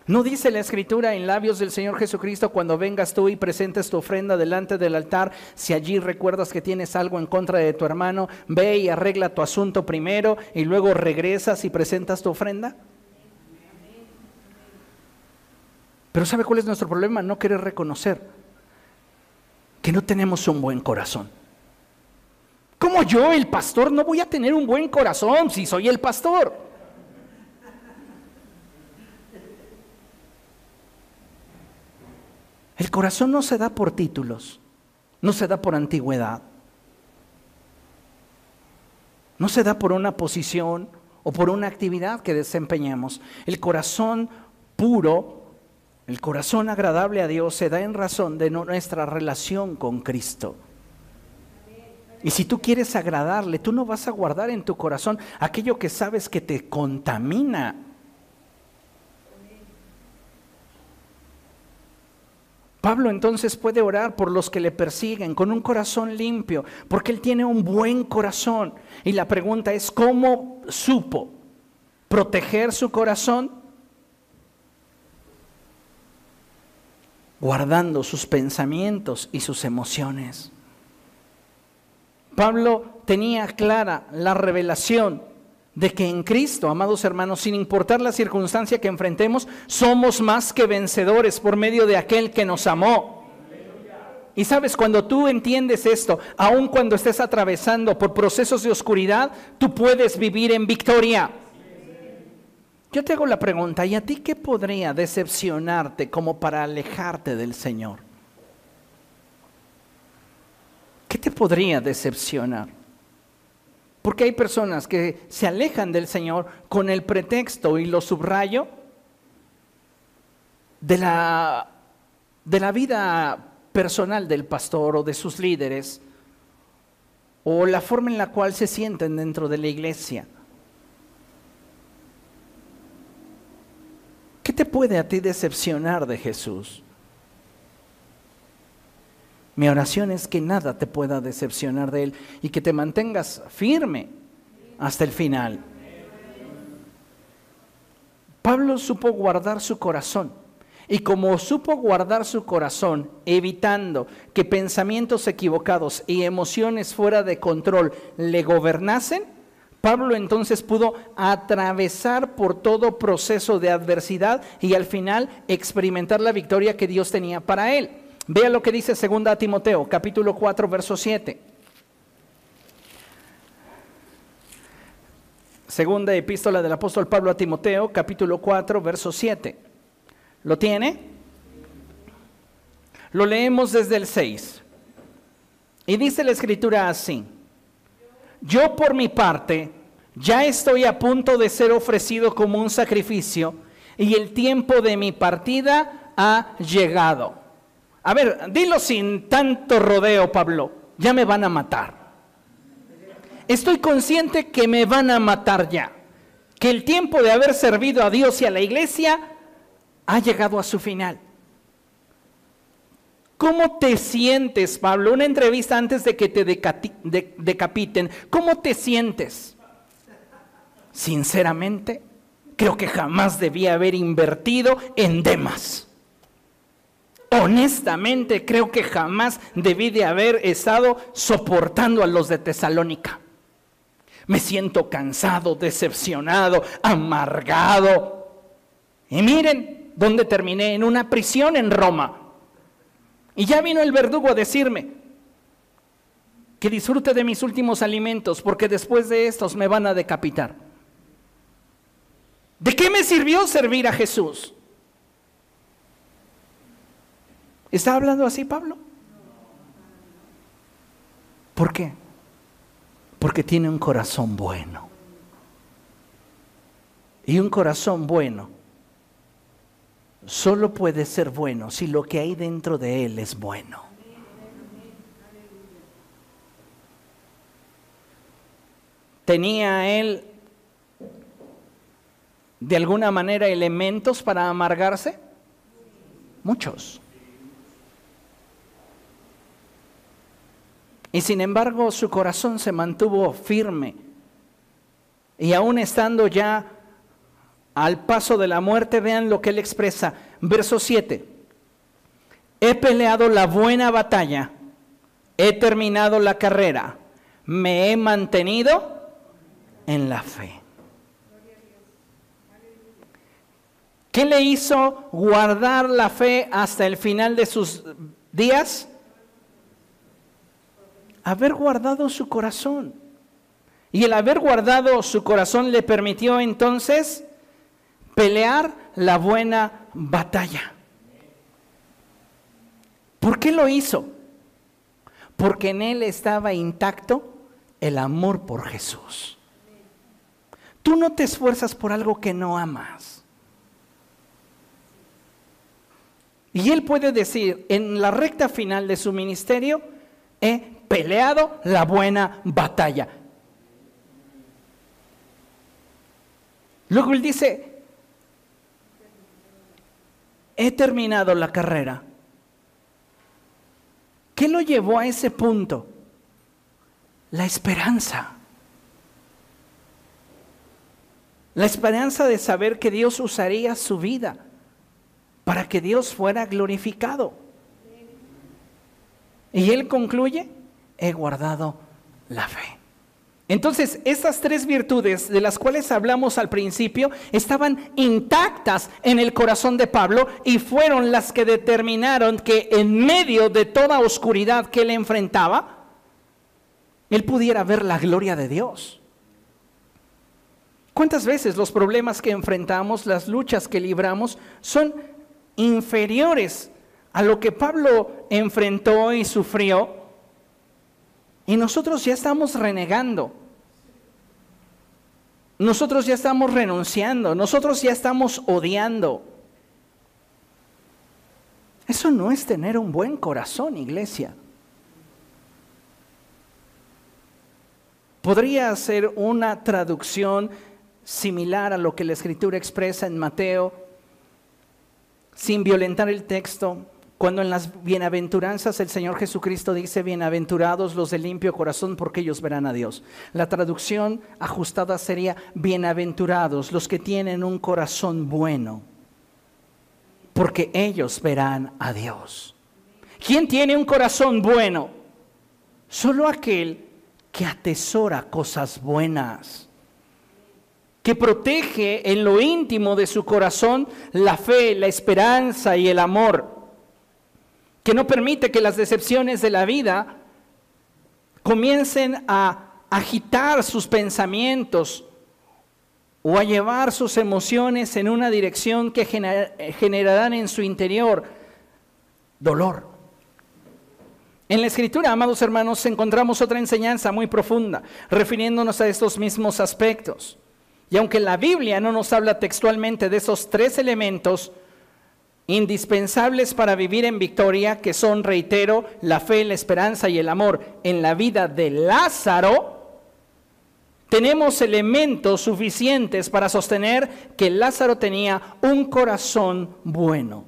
¿No dice la escritura en labios del Señor Jesucristo cuando vengas tú y presentes tu ofrenda delante del altar, si allí recuerdas que tienes algo en contra de tu hermano, ve y arregla tu asunto primero y luego regresas y presentas tu ofrenda? Pero ¿sabe cuál es nuestro problema? No querer reconocer que no tenemos un buen corazón. ¿Cómo yo, el pastor, no voy a tener un buen corazón si soy el pastor? El corazón no se da por títulos, no se da por antigüedad, no se da por una posición o por una actividad que desempeñamos. El corazón puro, el corazón agradable a Dios se da en razón de nuestra relación con Cristo. Y si tú quieres agradarle, tú no vas a guardar en tu corazón aquello que sabes que te contamina Pablo entonces puede orar por los que le persiguen con un corazón limpio, porque él tiene un buen corazón. Y la pregunta es, ¿cómo supo proteger su corazón? Guardando sus pensamientos y sus emociones. Pablo tenía clara la revelación de que en Cristo, amados hermanos, sin importar la circunstancia que enfrentemos, somos más que vencedores por medio de aquel que nos amó. Y sabes, cuando tú entiendes esto, aun cuando estés atravesando por procesos de oscuridad, tú puedes vivir en victoria. Yo te hago la pregunta, ¿y a ti qué podría decepcionarte como para alejarte del Señor? ¿Qué te podría decepcionar? Porque hay personas que se alejan del Señor con el pretexto, y lo subrayo, de la, de la vida personal del pastor o de sus líderes, o la forma en la cual se sienten dentro de la iglesia. ¿Qué te puede a ti decepcionar de Jesús? Mi oración es que nada te pueda decepcionar de Él y que te mantengas firme hasta el final. Pablo supo guardar su corazón. Y como supo guardar su corazón, evitando que pensamientos equivocados y emociones fuera de control le gobernasen, Pablo entonces pudo atravesar por todo proceso de adversidad y al final experimentar la victoria que Dios tenía para él. Vea lo que dice 2 Timoteo, capítulo 4, verso 7. Segunda epístola del apóstol Pablo a Timoteo, capítulo 4, verso 7. ¿Lo tiene? Lo leemos desde el 6. Y dice la escritura así. Yo por mi parte ya estoy a punto de ser ofrecido como un sacrificio y el tiempo de mi partida ha llegado. A ver, dilo sin tanto rodeo, Pablo. Ya me van a matar. Estoy consciente que me van a matar ya. que el tiempo de haber servido a Dios y a la iglesia ha llegado a su final. ¿Cómo te sientes, Pablo? Una entrevista antes de que te decapiten. ¿Cómo te sientes? Sinceramente, creo que jamás debía haber invertido en demás. Honestamente, creo que jamás debí de haber estado soportando a los de Tesalónica. Me siento cansado, decepcionado, amargado. Y miren dónde terminé, en una prisión en Roma. Y ya vino el verdugo a decirme que disfrute de mis últimos alimentos porque después de estos me van a decapitar. ¿De qué me sirvió servir a Jesús? ¿Está hablando así Pablo? ¿Por qué? Porque tiene un corazón bueno. Y un corazón bueno solo puede ser bueno si lo que hay dentro de él es bueno. ¿Tenía él de alguna manera elementos para amargarse? Muchos. Y sin embargo su corazón se mantuvo firme. Y aún estando ya al paso de la muerte, vean lo que él expresa. Verso 7. He peleado la buena batalla, he terminado la carrera, me he mantenido en la fe. ¿Qué le hizo guardar la fe hasta el final de sus días? Haber guardado su corazón. Y el haber guardado su corazón le permitió entonces pelear la buena batalla. ¿Por qué lo hizo? Porque en él estaba intacto el amor por Jesús. Tú no te esfuerzas por algo que no amas. Y él puede decir, en la recta final de su ministerio, he peleado la buena batalla. Luego él dice, he terminado la carrera. ¿Qué lo llevó a ese punto? La esperanza. La esperanza de saber que Dios usaría su vida para que Dios fuera glorificado. Y él concluye, he guardado la fe. Entonces, estas tres virtudes de las cuales hablamos al principio estaban intactas en el corazón de Pablo y fueron las que determinaron que en medio de toda oscuridad que él enfrentaba, él pudiera ver la gloria de Dios. ¿Cuántas veces los problemas que enfrentamos, las luchas que libramos, son inferiores a lo que Pablo enfrentó y sufrió? Y nosotros ya estamos renegando. Nosotros ya estamos renunciando. Nosotros ya estamos odiando. Eso no es tener un buen corazón, iglesia. Podría ser una traducción similar a lo que la escritura expresa en Mateo, sin violentar el texto, cuando en las bienaventuranzas el Señor Jesucristo dice, bienaventurados los de limpio corazón porque ellos verán a Dios. La traducción ajustada sería, bienaventurados los que tienen un corazón bueno porque ellos verán a Dios. ¿Quién tiene un corazón bueno? Solo aquel que atesora cosas buenas, que protege en lo íntimo de su corazón la fe, la esperanza y el amor que no permite que las decepciones de la vida comiencen a agitar sus pensamientos o a llevar sus emociones en una dirección que generarán en su interior dolor. En la escritura, amados hermanos, encontramos otra enseñanza muy profunda, refiriéndonos a estos mismos aspectos. Y aunque la Biblia no nos habla textualmente de esos tres elementos, indispensables para vivir en victoria, que son, reitero, la fe, la esperanza y el amor en la vida de Lázaro, tenemos elementos suficientes para sostener que Lázaro tenía un corazón bueno,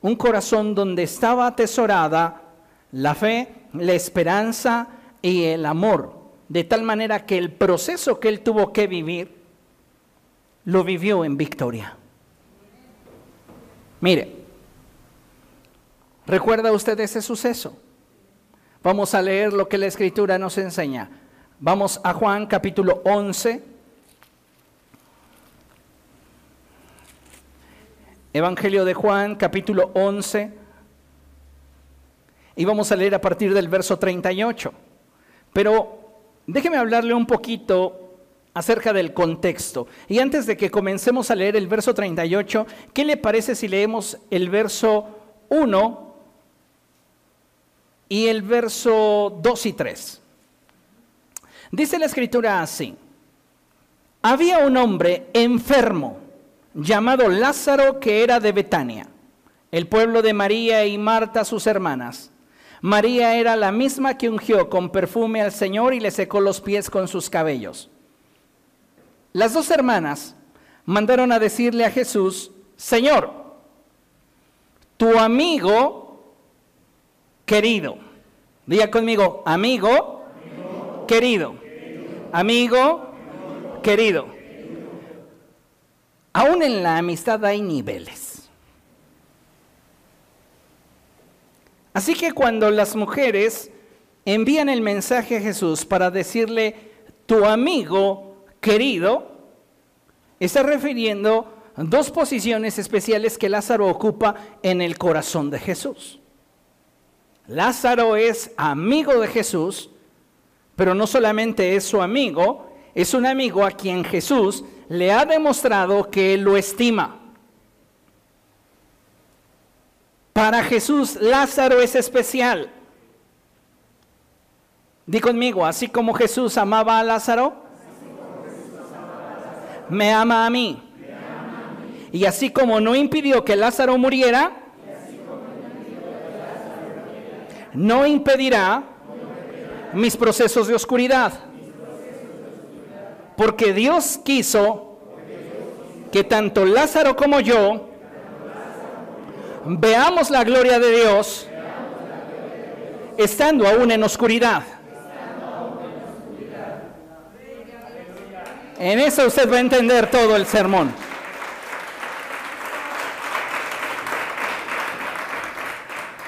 un corazón donde estaba atesorada la fe, la esperanza y el amor, de tal manera que el proceso que él tuvo que vivir lo vivió en victoria. Mire, ¿recuerda usted ese suceso? Vamos a leer lo que la escritura nos enseña. Vamos a Juan capítulo 11. Evangelio de Juan capítulo 11. Y vamos a leer a partir del verso 38. Pero déjeme hablarle un poquito acerca del contexto. Y antes de que comencemos a leer el verso 38, ¿qué le parece si leemos el verso 1 y el verso 2 y 3? Dice la escritura así, había un hombre enfermo llamado Lázaro que era de Betania, el pueblo de María y Marta sus hermanas. María era la misma que ungió con perfume al Señor y le secó los pies con sus cabellos. Las dos hermanas mandaron a decirle a Jesús, Señor, tu amigo querido, diga conmigo, amigo querido. Amigo, querido. Aún en la amistad hay niveles. Así que cuando las mujeres envían el mensaje a Jesús para decirle, tu amigo querido, está refiriendo dos posiciones especiales que Lázaro ocupa en el corazón de Jesús. Lázaro es amigo de Jesús pero no solamente es su amigo, es un amigo a quien Jesús le ha demostrado que él lo estima. Para Jesús Lázaro es especial. Di conmigo, así como Jesús amaba a Lázaro, me ama a mí. Y así como no impidió que Lázaro muriera, no impedirá mis procesos de oscuridad. Porque Dios quiso que tanto Lázaro como yo veamos la gloria de Dios estando aún en oscuridad. En eso usted va a entender todo el sermón.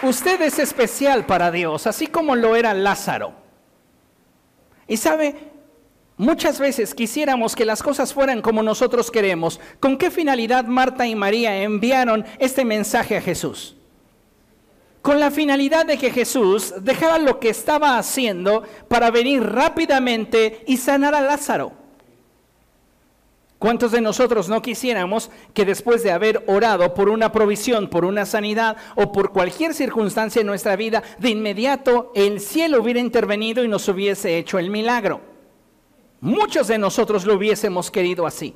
Usted es especial para Dios, así como lo era Lázaro. Y sabe, muchas veces quisiéramos que las cosas fueran como nosotros queremos. ¿Con qué finalidad Marta y María enviaron este mensaje a Jesús? Con la finalidad de que Jesús dejara lo que estaba haciendo para venir rápidamente y sanar a Lázaro. ¿Cuántos de nosotros no quisiéramos que después de haber orado por una provisión, por una sanidad o por cualquier circunstancia en nuestra vida, de inmediato el cielo hubiera intervenido y nos hubiese hecho el milagro? Muchos de nosotros lo hubiésemos querido así.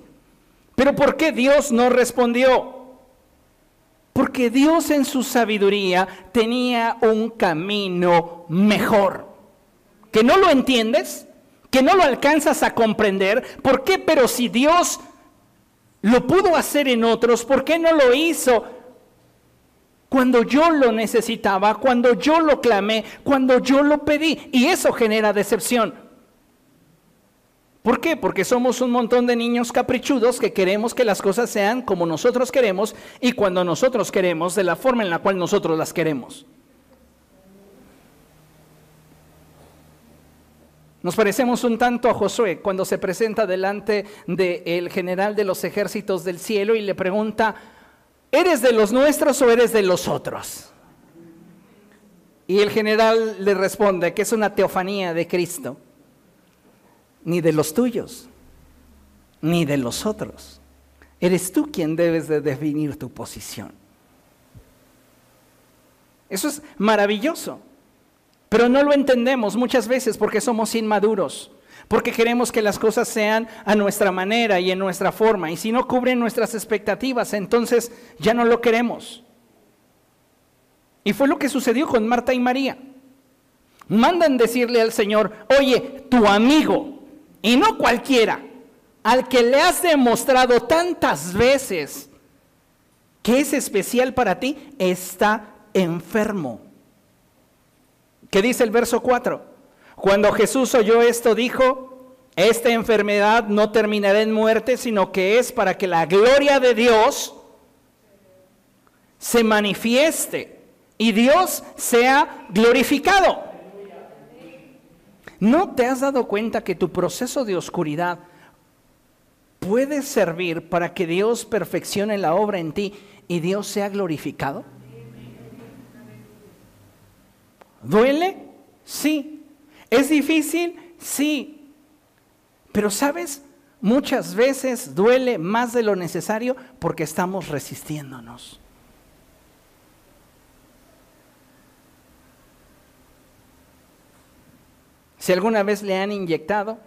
Pero ¿por qué Dios no respondió? Porque Dios en su sabiduría tenía un camino mejor. ¿Que no lo entiendes? Que no lo alcanzas a comprender. ¿Por qué? Pero si Dios lo pudo hacer en otros, ¿por qué no lo hizo cuando yo lo necesitaba, cuando yo lo clamé, cuando yo lo pedí? Y eso genera decepción. ¿Por qué? Porque somos un montón de niños caprichudos que queremos que las cosas sean como nosotros queremos y cuando nosotros queremos, de la forma en la cual nosotros las queremos. Nos parecemos un tanto a Josué cuando se presenta delante del general de los ejércitos del cielo y le pregunta, ¿eres de los nuestros o eres de los otros? Y el general le responde que es una teofanía de Cristo, ni de los tuyos, ni de los otros. Eres tú quien debes de definir tu posición. Eso es maravilloso. Pero no lo entendemos muchas veces porque somos inmaduros, porque queremos que las cosas sean a nuestra manera y en nuestra forma. Y si no cubren nuestras expectativas, entonces ya no lo queremos. Y fue lo que sucedió con Marta y María. Mandan decirle al Señor, oye, tu amigo, y no cualquiera, al que le has demostrado tantas veces que es especial para ti, está enfermo. ¿Qué dice el verso 4? Cuando Jesús oyó esto, dijo, esta enfermedad no terminará en muerte, sino que es para que la gloria de Dios se manifieste y Dios sea glorificado. ¿No te has dado cuenta que tu proceso de oscuridad puede servir para que Dios perfeccione la obra en ti y Dios sea glorificado? ¿Duele? Sí. ¿Es difícil? Sí. Pero sabes, muchas veces duele más de lo necesario porque estamos resistiéndonos. Si alguna vez le han inyectado,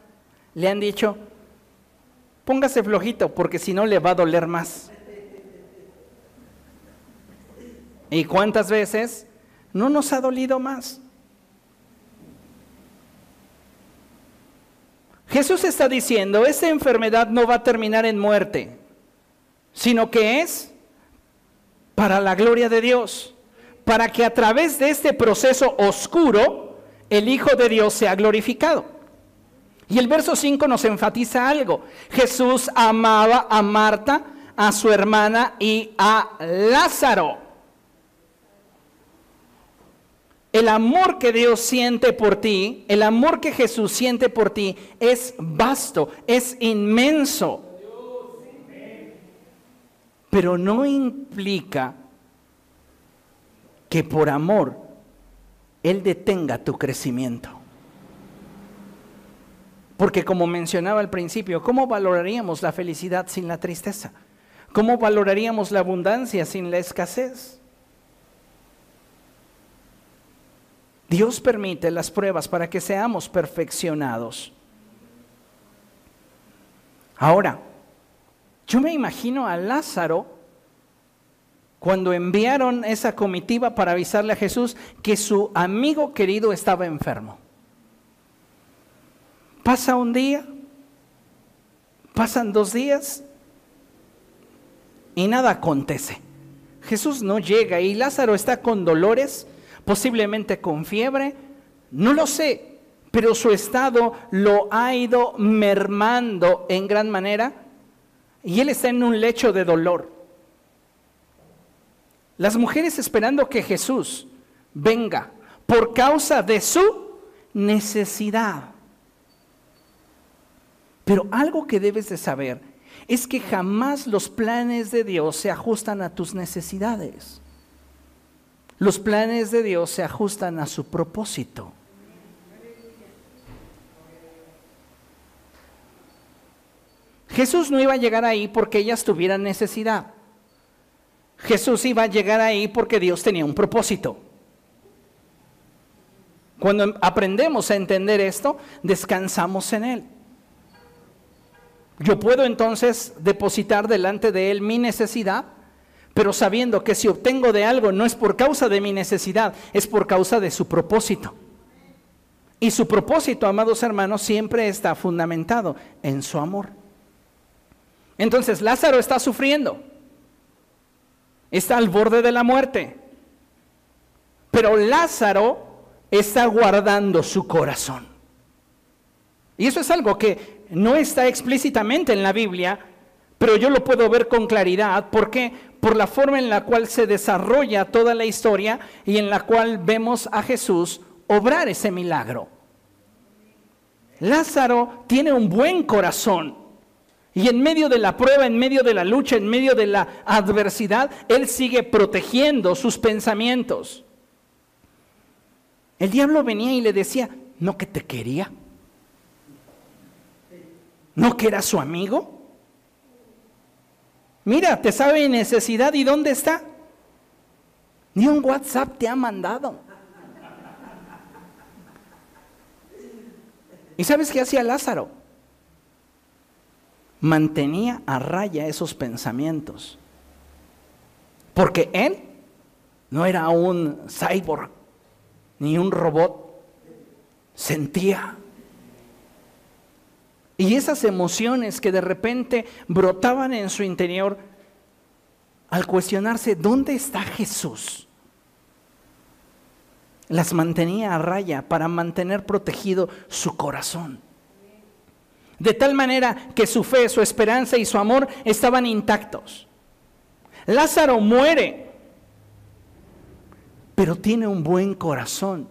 le han dicho, póngase flojito porque si no le va a doler más. ¿Y cuántas veces no nos ha dolido más? Jesús está diciendo, esta enfermedad no va a terminar en muerte, sino que es para la gloria de Dios, para que a través de este proceso oscuro, el Hijo de Dios sea glorificado. Y el verso 5 nos enfatiza algo. Jesús amaba a Marta, a su hermana y a Lázaro. El amor que Dios siente por ti, el amor que Jesús siente por ti es vasto, es inmenso. Pero no implica que por amor él detenga tu crecimiento. Porque como mencionaba al principio, ¿cómo valoraríamos la felicidad sin la tristeza? ¿Cómo valoraríamos la abundancia sin la escasez? Dios permite las pruebas para que seamos perfeccionados. Ahora, yo me imagino a Lázaro cuando enviaron esa comitiva para avisarle a Jesús que su amigo querido estaba enfermo. Pasa un día, pasan dos días y nada acontece. Jesús no llega y Lázaro está con dolores, posiblemente con fiebre, no lo sé, pero su estado lo ha ido mermando en gran manera y él está en un lecho de dolor. Las mujeres esperando que Jesús venga por causa de su necesidad. Pero algo que debes de saber es que jamás los planes de Dios se ajustan a tus necesidades. Los planes de Dios se ajustan a su propósito. Jesús no iba a llegar ahí porque ellas tuvieran necesidad. Jesús iba a llegar ahí porque Dios tenía un propósito. Cuando aprendemos a entender esto, descansamos en Él. Yo puedo entonces depositar delante de Él mi necesidad, pero sabiendo que si obtengo de algo no es por causa de mi necesidad, es por causa de su propósito. Y su propósito, amados hermanos, siempre está fundamentado en su amor. Entonces Lázaro está sufriendo está al borde de la muerte. Pero Lázaro está guardando su corazón. Y eso es algo que no está explícitamente en la Biblia, pero yo lo puedo ver con claridad. ¿Por qué? Por la forma en la cual se desarrolla toda la historia y en la cual vemos a Jesús obrar ese milagro. Lázaro tiene un buen corazón. Y en medio de la prueba, en medio de la lucha, en medio de la adversidad, Él sigue protegiendo sus pensamientos. El diablo venía y le decía, ¿no que te quería? ¿No que era su amigo? Mira, te sabe necesidad y dónde está. Ni un WhatsApp te ha mandado. ¿Y sabes qué hacía Lázaro? mantenía a raya esos pensamientos. Porque él no era un cyborg ni un robot, sentía. Y esas emociones que de repente brotaban en su interior al cuestionarse, ¿dónde está Jesús? Las mantenía a raya para mantener protegido su corazón. De tal manera que su fe, su esperanza y su amor estaban intactos. Lázaro muere, pero tiene un buen corazón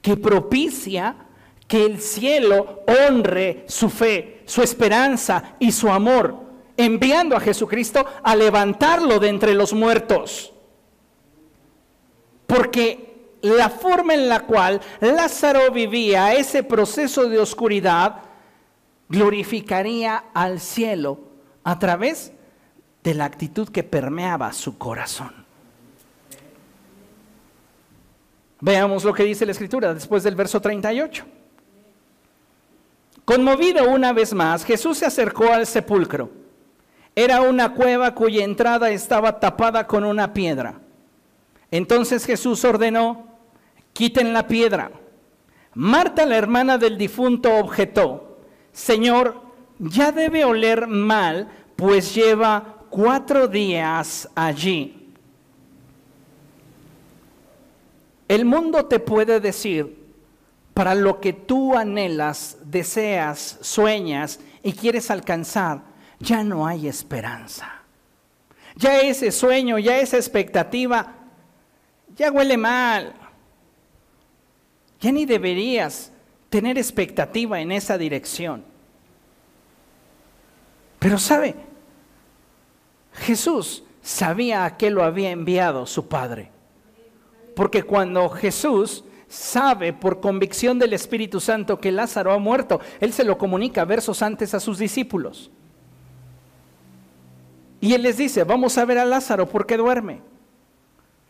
que propicia que el cielo honre su fe, su esperanza y su amor, enviando a Jesucristo a levantarlo de entre los muertos. Porque la forma en la cual Lázaro vivía ese proceso de oscuridad glorificaría al cielo a través de la actitud que permeaba su corazón. Veamos lo que dice la escritura después del verso 38. Conmovido una vez más, Jesús se acercó al sepulcro. Era una cueva cuya entrada estaba tapada con una piedra. Entonces Jesús ordenó, quiten la piedra. Marta, la hermana del difunto, objetó, Señor, ya debe oler mal, pues lleva cuatro días allí. El mundo te puede decir, para lo que tú anhelas, deseas, sueñas y quieres alcanzar, ya no hay esperanza. Ya ese sueño, ya esa expectativa, ya huele mal. Ya ni deberías tener expectativa en esa dirección. Pero sabe, Jesús sabía a qué lo había enviado su Padre. Porque cuando Jesús sabe por convicción del Espíritu Santo que Lázaro ha muerto. Él se lo comunica versos antes a sus discípulos. Y él les dice, vamos a ver a Lázaro porque duerme.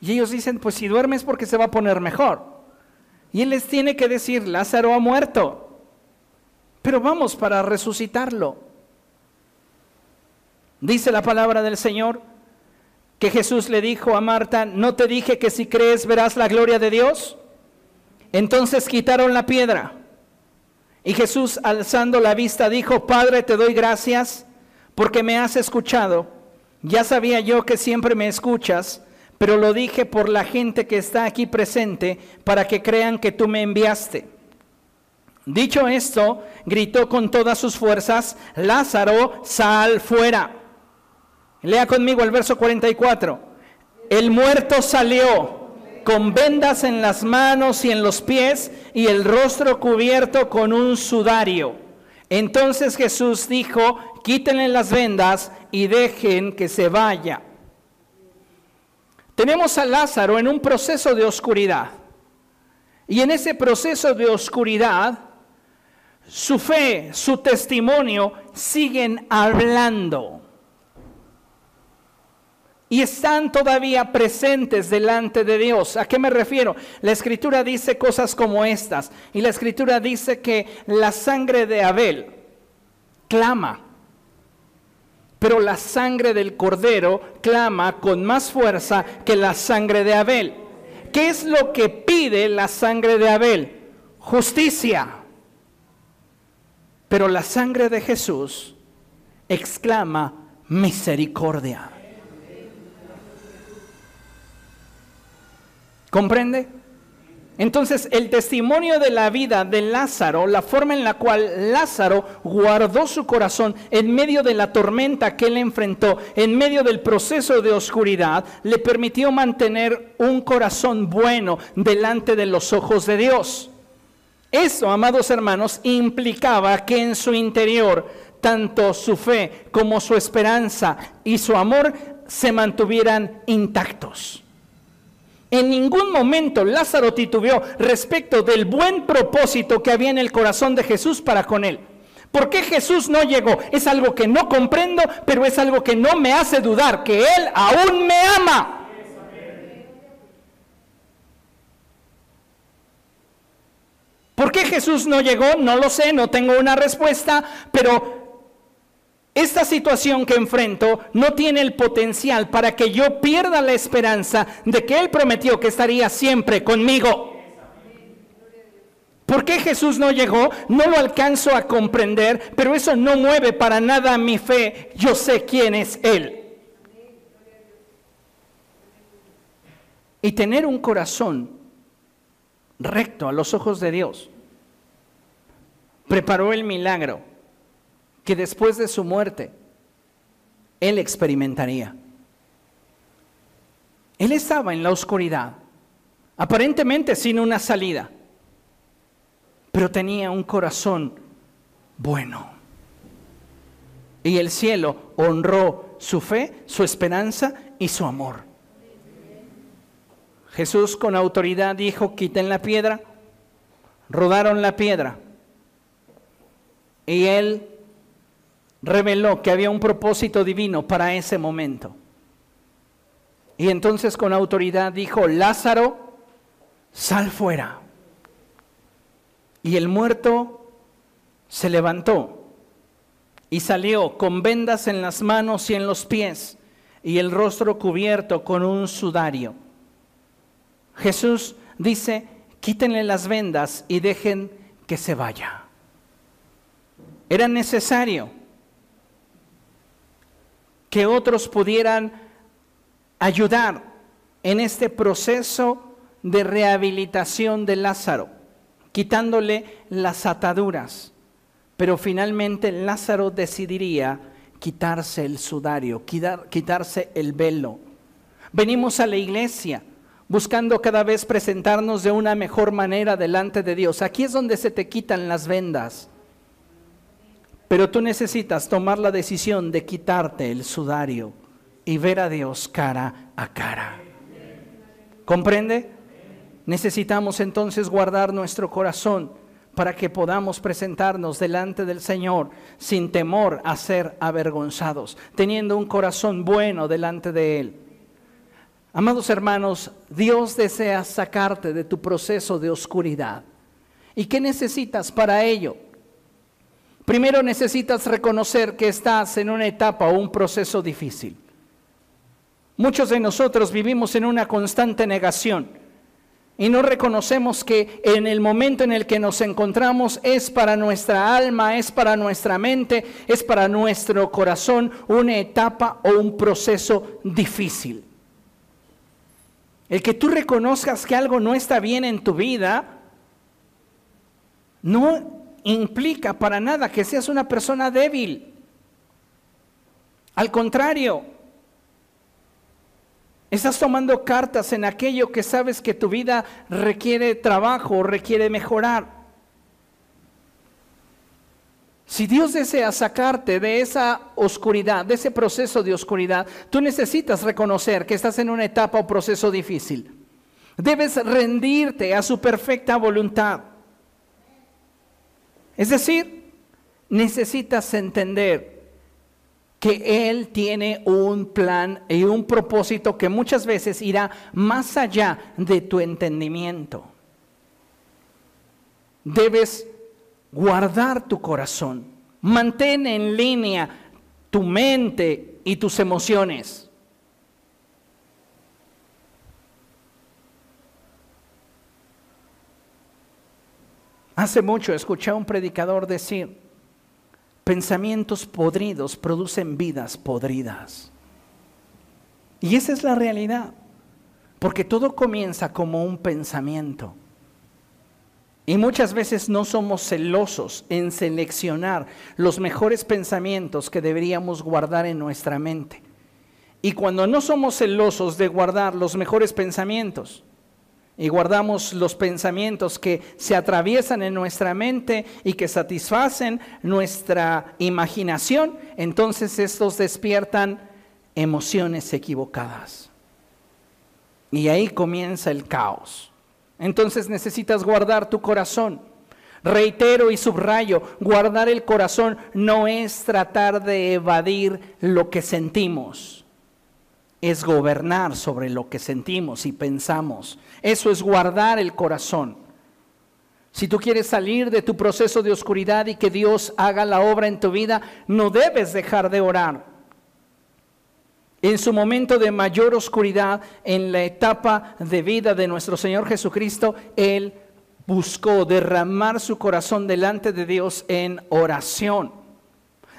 Y ellos dicen, pues si duerme es porque se va a poner mejor. Y él les tiene que decir, Lázaro ha muerto, pero vamos para resucitarlo. Dice la palabra del Señor que Jesús le dijo a Marta, ¿no te dije que si crees verás la gloria de Dios? Entonces quitaron la piedra. Y Jesús, alzando la vista, dijo, Padre, te doy gracias porque me has escuchado. Ya sabía yo que siempre me escuchas, pero lo dije por la gente que está aquí presente para que crean que tú me enviaste. Dicho esto, gritó con todas sus fuerzas, Lázaro, sal fuera. Lea conmigo el verso 44. El muerto salió con vendas en las manos y en los pies y el rostro cubierto con un sudario. Entonces Jesús dijo, quítenle las vendas y dejen que se vaya. Tenemos a Lázaro en un proceso de oscuridad. Y en ese proceso de oscuridad, su fe, su testimonio siguen hablando y están todavía presentes delante de Dios. ¿A qué me refiero? La escritura dice cosas como estas. Y la escritura dice que la sangre de Abel clama, pero la sangre del cordero clama con más fuerza que la sangre de Abel. ¿Qué es lo que pide la sangre de Abel? Justicia. Pero la sangre de Jesús exclama misericordia. ¿Comprende? Entonces, el testimonio de la vida de Lázaro, la forma en la cual Lázaro guardó su corazón en medio de la tormenta que él enfrentó, en medio del proceso de oscuridad, le permitió mantener un corazón bueno delante de los ojos de Dios. Eso, amados hermanos, implicaba que en su interior tanto su fe como su esperanza y su amor se mantuvieran intactos. En ningún momento Lázaro titubeó respecto del buen propósito que había en el corazón de Jesús para con él. ¿Por qué Jesús no llegó? Es algo que no comprendo, pero es algo que no me hace dudar que Él aún me ama. ¿Por qué Jesús no llegó? No lo sé, no tengo una respuesta, pero esta situación que enfrento no tiene el potencial para que yo pierda la esperanza de que Él prometió que estaría siempre conmigo. ¿Por qué Jesús no llegó? No lo alcanzo a comprender, pero eso no mueve para nada mi fe. Yo sé quién es Él. Y tener un corazón recto a los ojos de Dios preparó el milagro que después de su muerte Él experimentaría. Él estaba en la oscuridad, aparentemente sin una salida pero tenía un corazón bueno. Y el cielo honró su fe, su esperanza y su amor. Jesús con autoridad dijo, quiten la piedra. Rodaron la piedra. Y él reveló que había un propósito divino para ese momento. Y entonces con autoridad dijo, Lázaro, sal fuera. Y el muerto se levantó y salió con vendas en las manos y en los pies y el rostro cubierto con un sudario. Jesús dice, quítenle las vendas y dejen que se vaya. Era necesario que otros pudieran ayudar en este proceso de rehabilitación de Lázaro quitándole las ataduras. Pero finalmente Lázaro decidiría quitarse el sudario, quitarse el velo. Venimos a la iglesia buscando cada vez presentarnos de una mejor manera delante de Dios. Aquí es donde se te quitan las vendas. Pero tú necesitas tomar la decisión de quitarte el sudario y ver a Dios cara a cara. ¿Comprende? Necesitamos entonces guardar nuestro corazón para que podamos presentarnos delante del Señor sin temor a ser avergonzados, teniendo un corazón bueno delante de Él. Amados hermanos, Dios desea sacarte de tu proceso de oscuridad. ¿Y qué necesitas para ello? Primero necesitas reconocer que estás en una etapa o un proceso difícil. Muchos de nosotros vivimos en una constante negación y no reconocemos que en el momento en el que nos encontramos es para nuestra alma, es para nuestra mente, es para nuestro corazón una etapa o un proceso difícil. El que tú reconozcas que algo no está bien en tu vida no implica para nada que seas una persona débil. Al contrario, Estás tomando cartas en aquello que sabes que tu vida requiere trabajo, requiere mejorar. Si Dios desea sacarte de esa oscuridad, de ese proceso de oscuridad, tú necesitas reconocer que estás en una etapa o proceso difícil. Debes rendirte a su perfecta voluntad. Es decir, necesitas entender que Él tiene un plan y un propósito que muchas veces irá más allá de tu entendimiento. Debes guardar tu corazón, mantén en línea tu mente y tus emociones. Hace mucho escuché a un predicador decir, Pensamientos podridos producen vidas podridas. Y esa es la realidad, porque todo comienza como un pensamiento. Y muchas veces no somos celosos en seleccionar los mejores pensamientos que deberíamos guardar en nuestra mente. Y cuando no somos celosos de guardar los mejores pensamientos, y guardamos los pensamientos que se atraviesan en nuestra mente y que satisfacen nuestra imaginación, entonces estos despiertan emociones equivocadas. Y ahí comienza el caos. Entonces necesitas guardar tu corazón. Reitero y subrayo, guardar el corazón no es tratar de evadir lo que sentimos es gobernar sobre lo que sentimos y pensamos. Eso es guardar el corazón. Si tú quieres salir de tu proceso de oscuridad y que Dios haga la obra en tu vida, no debes dejar de orar. En su momento de mayor oscuridad, en la etapa de vida de nuestro Señor Jesucristo, Él buscó derramar su corazón delante de Dios en oración.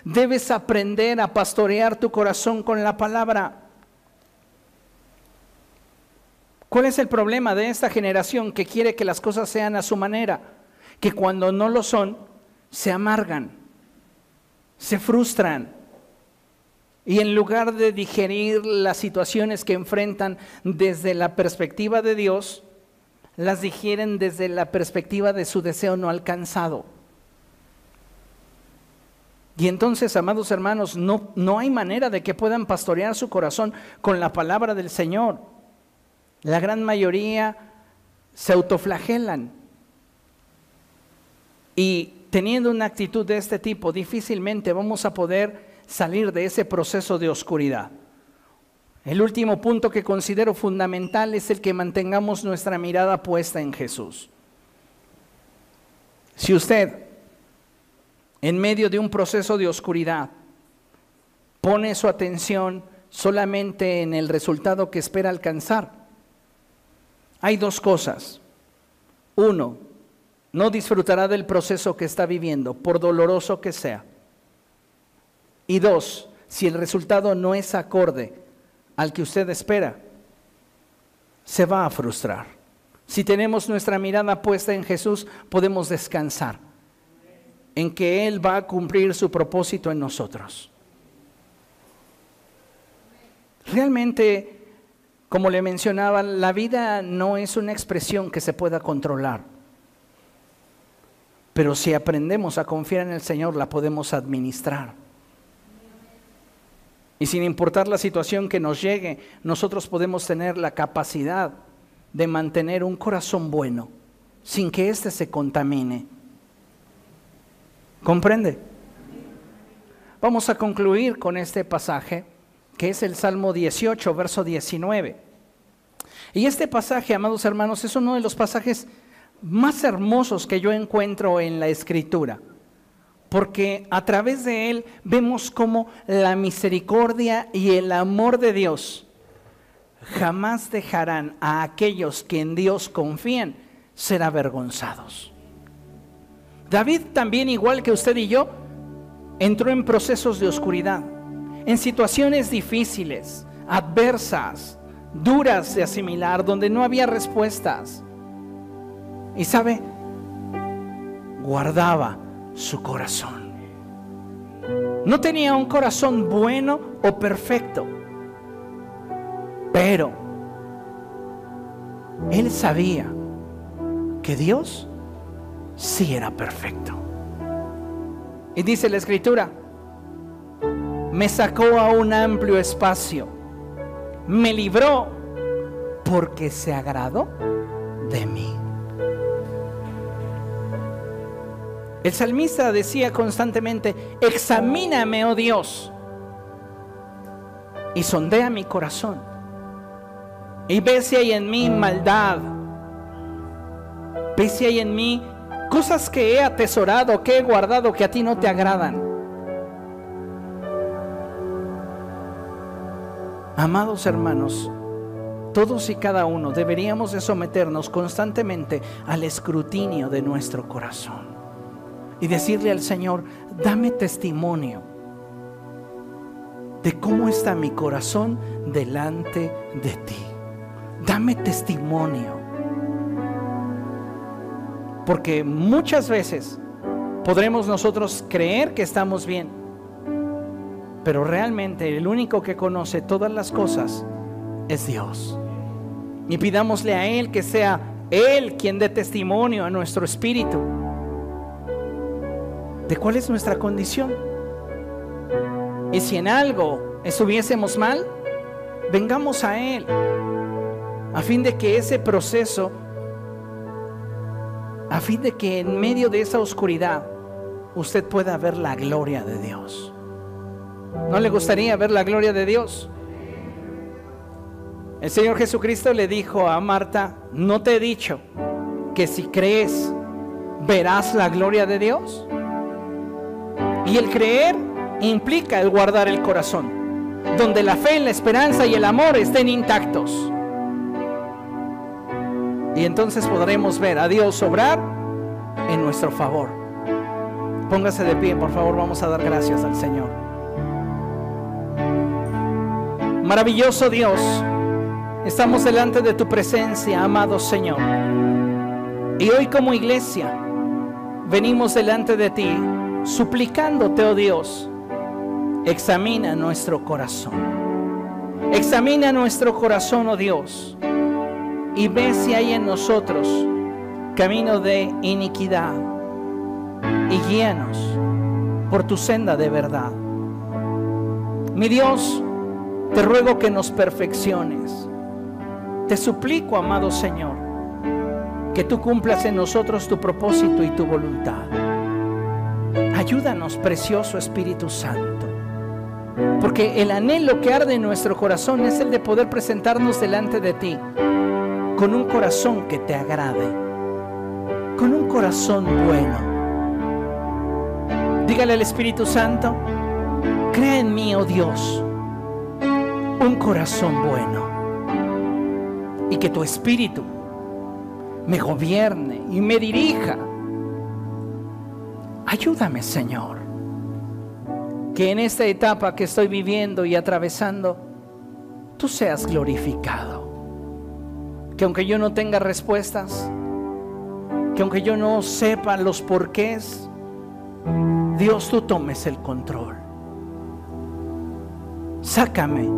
Debes aprender a pastorear tu corazón con la palabra. ¿Cuál es el problema de esta generación que quiere que las cosas sean a su manera? Que cuando no lo son, se amargan, se frustran. Y en lugar de digerir las situaciones que enfrentan desde la perspectiva de Dios, las digieren desde la perspectiva de su deseo no alcanzado. Y entonces, amados hermanos, no, no hay manera de que puedan pastorear su corazón con la palabra del Señor. La gran mayoría se autoflagelan. Y teniendo una actitud de este tipo, difícilmente vamos a poder salir de ese proceso de oscuridad. El último punto que considero fundamental es el que mantengamos nuestra mirada puesta en Jesús. Si usted, en medio de un proceso de oscuridad, pone su atención solamente en el resultado que espera alcanzar, hay dos cosas. Uno, no disfrutará del proceso que está viviendo, por doloroso que sea. Y dos, si el resultado no es acorde al que usted espera, se va a frustrar. Si tenemos nuestra mirada puesta en Jesús, podemos descansar en que Él va a cumplir su propósito en nosotros. Realmente como le mencionaba, la vida no es una expresión que se pueda controlar. Pero si aprendemos a confiar en el Señor, la podemos administrar. Y sin importar la situación que nos llegue, nosotros podemos tener la capacidad de mantener un corazón bueno, sin que éste se contamine. ¿Comprende? Vamos a concluir con este pasaje que es el Salmo 18, verso 19. Y este pasaje, amados hermanos, es uno de los pasajes más hermosos que yo encuentro en la escritura, porque a través de él vemos cómo la misericordia y el amor de Dios jamás dejarán a aquellos que en Dios confían ser avergonzados. David también, igual que usted y yo, entró en procesos de oscuridad en situaciones difíciles, adversas, duras de asimilar, donde no había respuestas. Y sabe, guardaba su corazón. No tenía un corazón bueno o perfecto, pero él sabía que Dios sí era perfecto. Y dice la escritura, me sacó a un amplio espacio, me libró porque se agradó de mí. El salmista decía constantemente, examíname, oh Dios, y sondea mi corazón, y ve si hay en mí maldad, ve si hay en mí cosas que he atesorado, que he guardado, que a ti no te agradan. Amados hermanos, todos y cada uno deberíamos de someternos constantemente al escrutinio de nuestro corazón y decirle al Señor, dame testimonio de cómo está mi corazón delante de ti. Dame testimonio. Porque muchas veces podremos nosotros creer que estamos bien, pero realmente el único que conoce todas las cosas es Dios. Y pidámosle a Él que sea Él quien dé testimonio a nuestro espíritu de cuál es nuestra condición. Y si en algo estuviésemos mal, vengamos a Él, a fin de que ese proceso, a fin de que en medio de esa oscuridad usted pueda ver la gloria de Dios. ¿No le gustaría ver la gloria de Dios? El Señor Jesucristo le dijo a Marta, ¿no te he dicho que si crees verás la gloria de Dios? Y el creer implica el guardar el corazón, donde la fe, la esperanza y el amor estén intactos. Y entonces podremos ver a Dios obrar en nuestro favor. Póngase de pie, por favor, vamos a dar gracias al Señor. Maravilloso Dios, estamos delante de tu presencia, amado Señor. Y hoy como iglesia venimos delante de ti, suplicándote, oh Dios, examina nuestro corazón. Examina nuestro corazón, oh Dios, y ve si hay en nosotros camino de iniquidad y guíanos por tu senda de verdad. Mi Dios, te ruego que nos perfecciones. Te suplico, amado Señor, que tú cumplas en nosotros tu propósito y tu voluntad. Ayúdanos, precioso Espíritu Santo. Porque el anhelo que arde en nuestro corazón es el de poder presentarnos delante de ti con un corazón que te agrade, con un corazón bueno. Dígale al Espíritu Santo, crea en mí, oh Dios, un corazón bueno. Y que tu espíritu me gobierne y me dirija. Ayúdame, Señor. Que en esta etapa que estoy viviendo y atravesando, tú seas glorificado. Que aunque yo no tenga respuestas, que aunque yo no sepa los porqués, Dios tú tomes el control. Sácame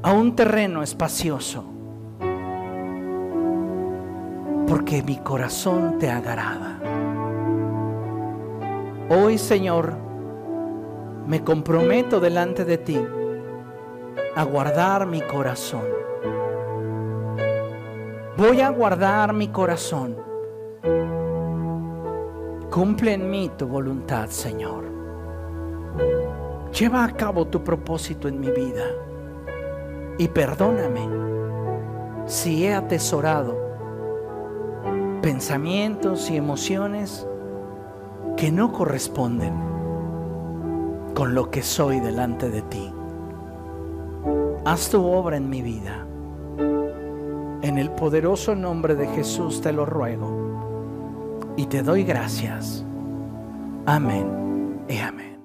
a un terreno espacioso, porque mi corazón te agrada. Hoy, Señor, me comprometo delante de ti a guardar mi corazón. Voy a guardar mi corazón. Cumple en mí tu voluntad, Señor. Lleva a cabo tu propósito en mi vida y perdóname si he atesorado pensamientos y emociones que no corresponden con lo que soy delante de ti. Haz tu obra en mi vida. En el poderoso nombre de Jesús te lo ruego y te doy gracias. Amén y amén.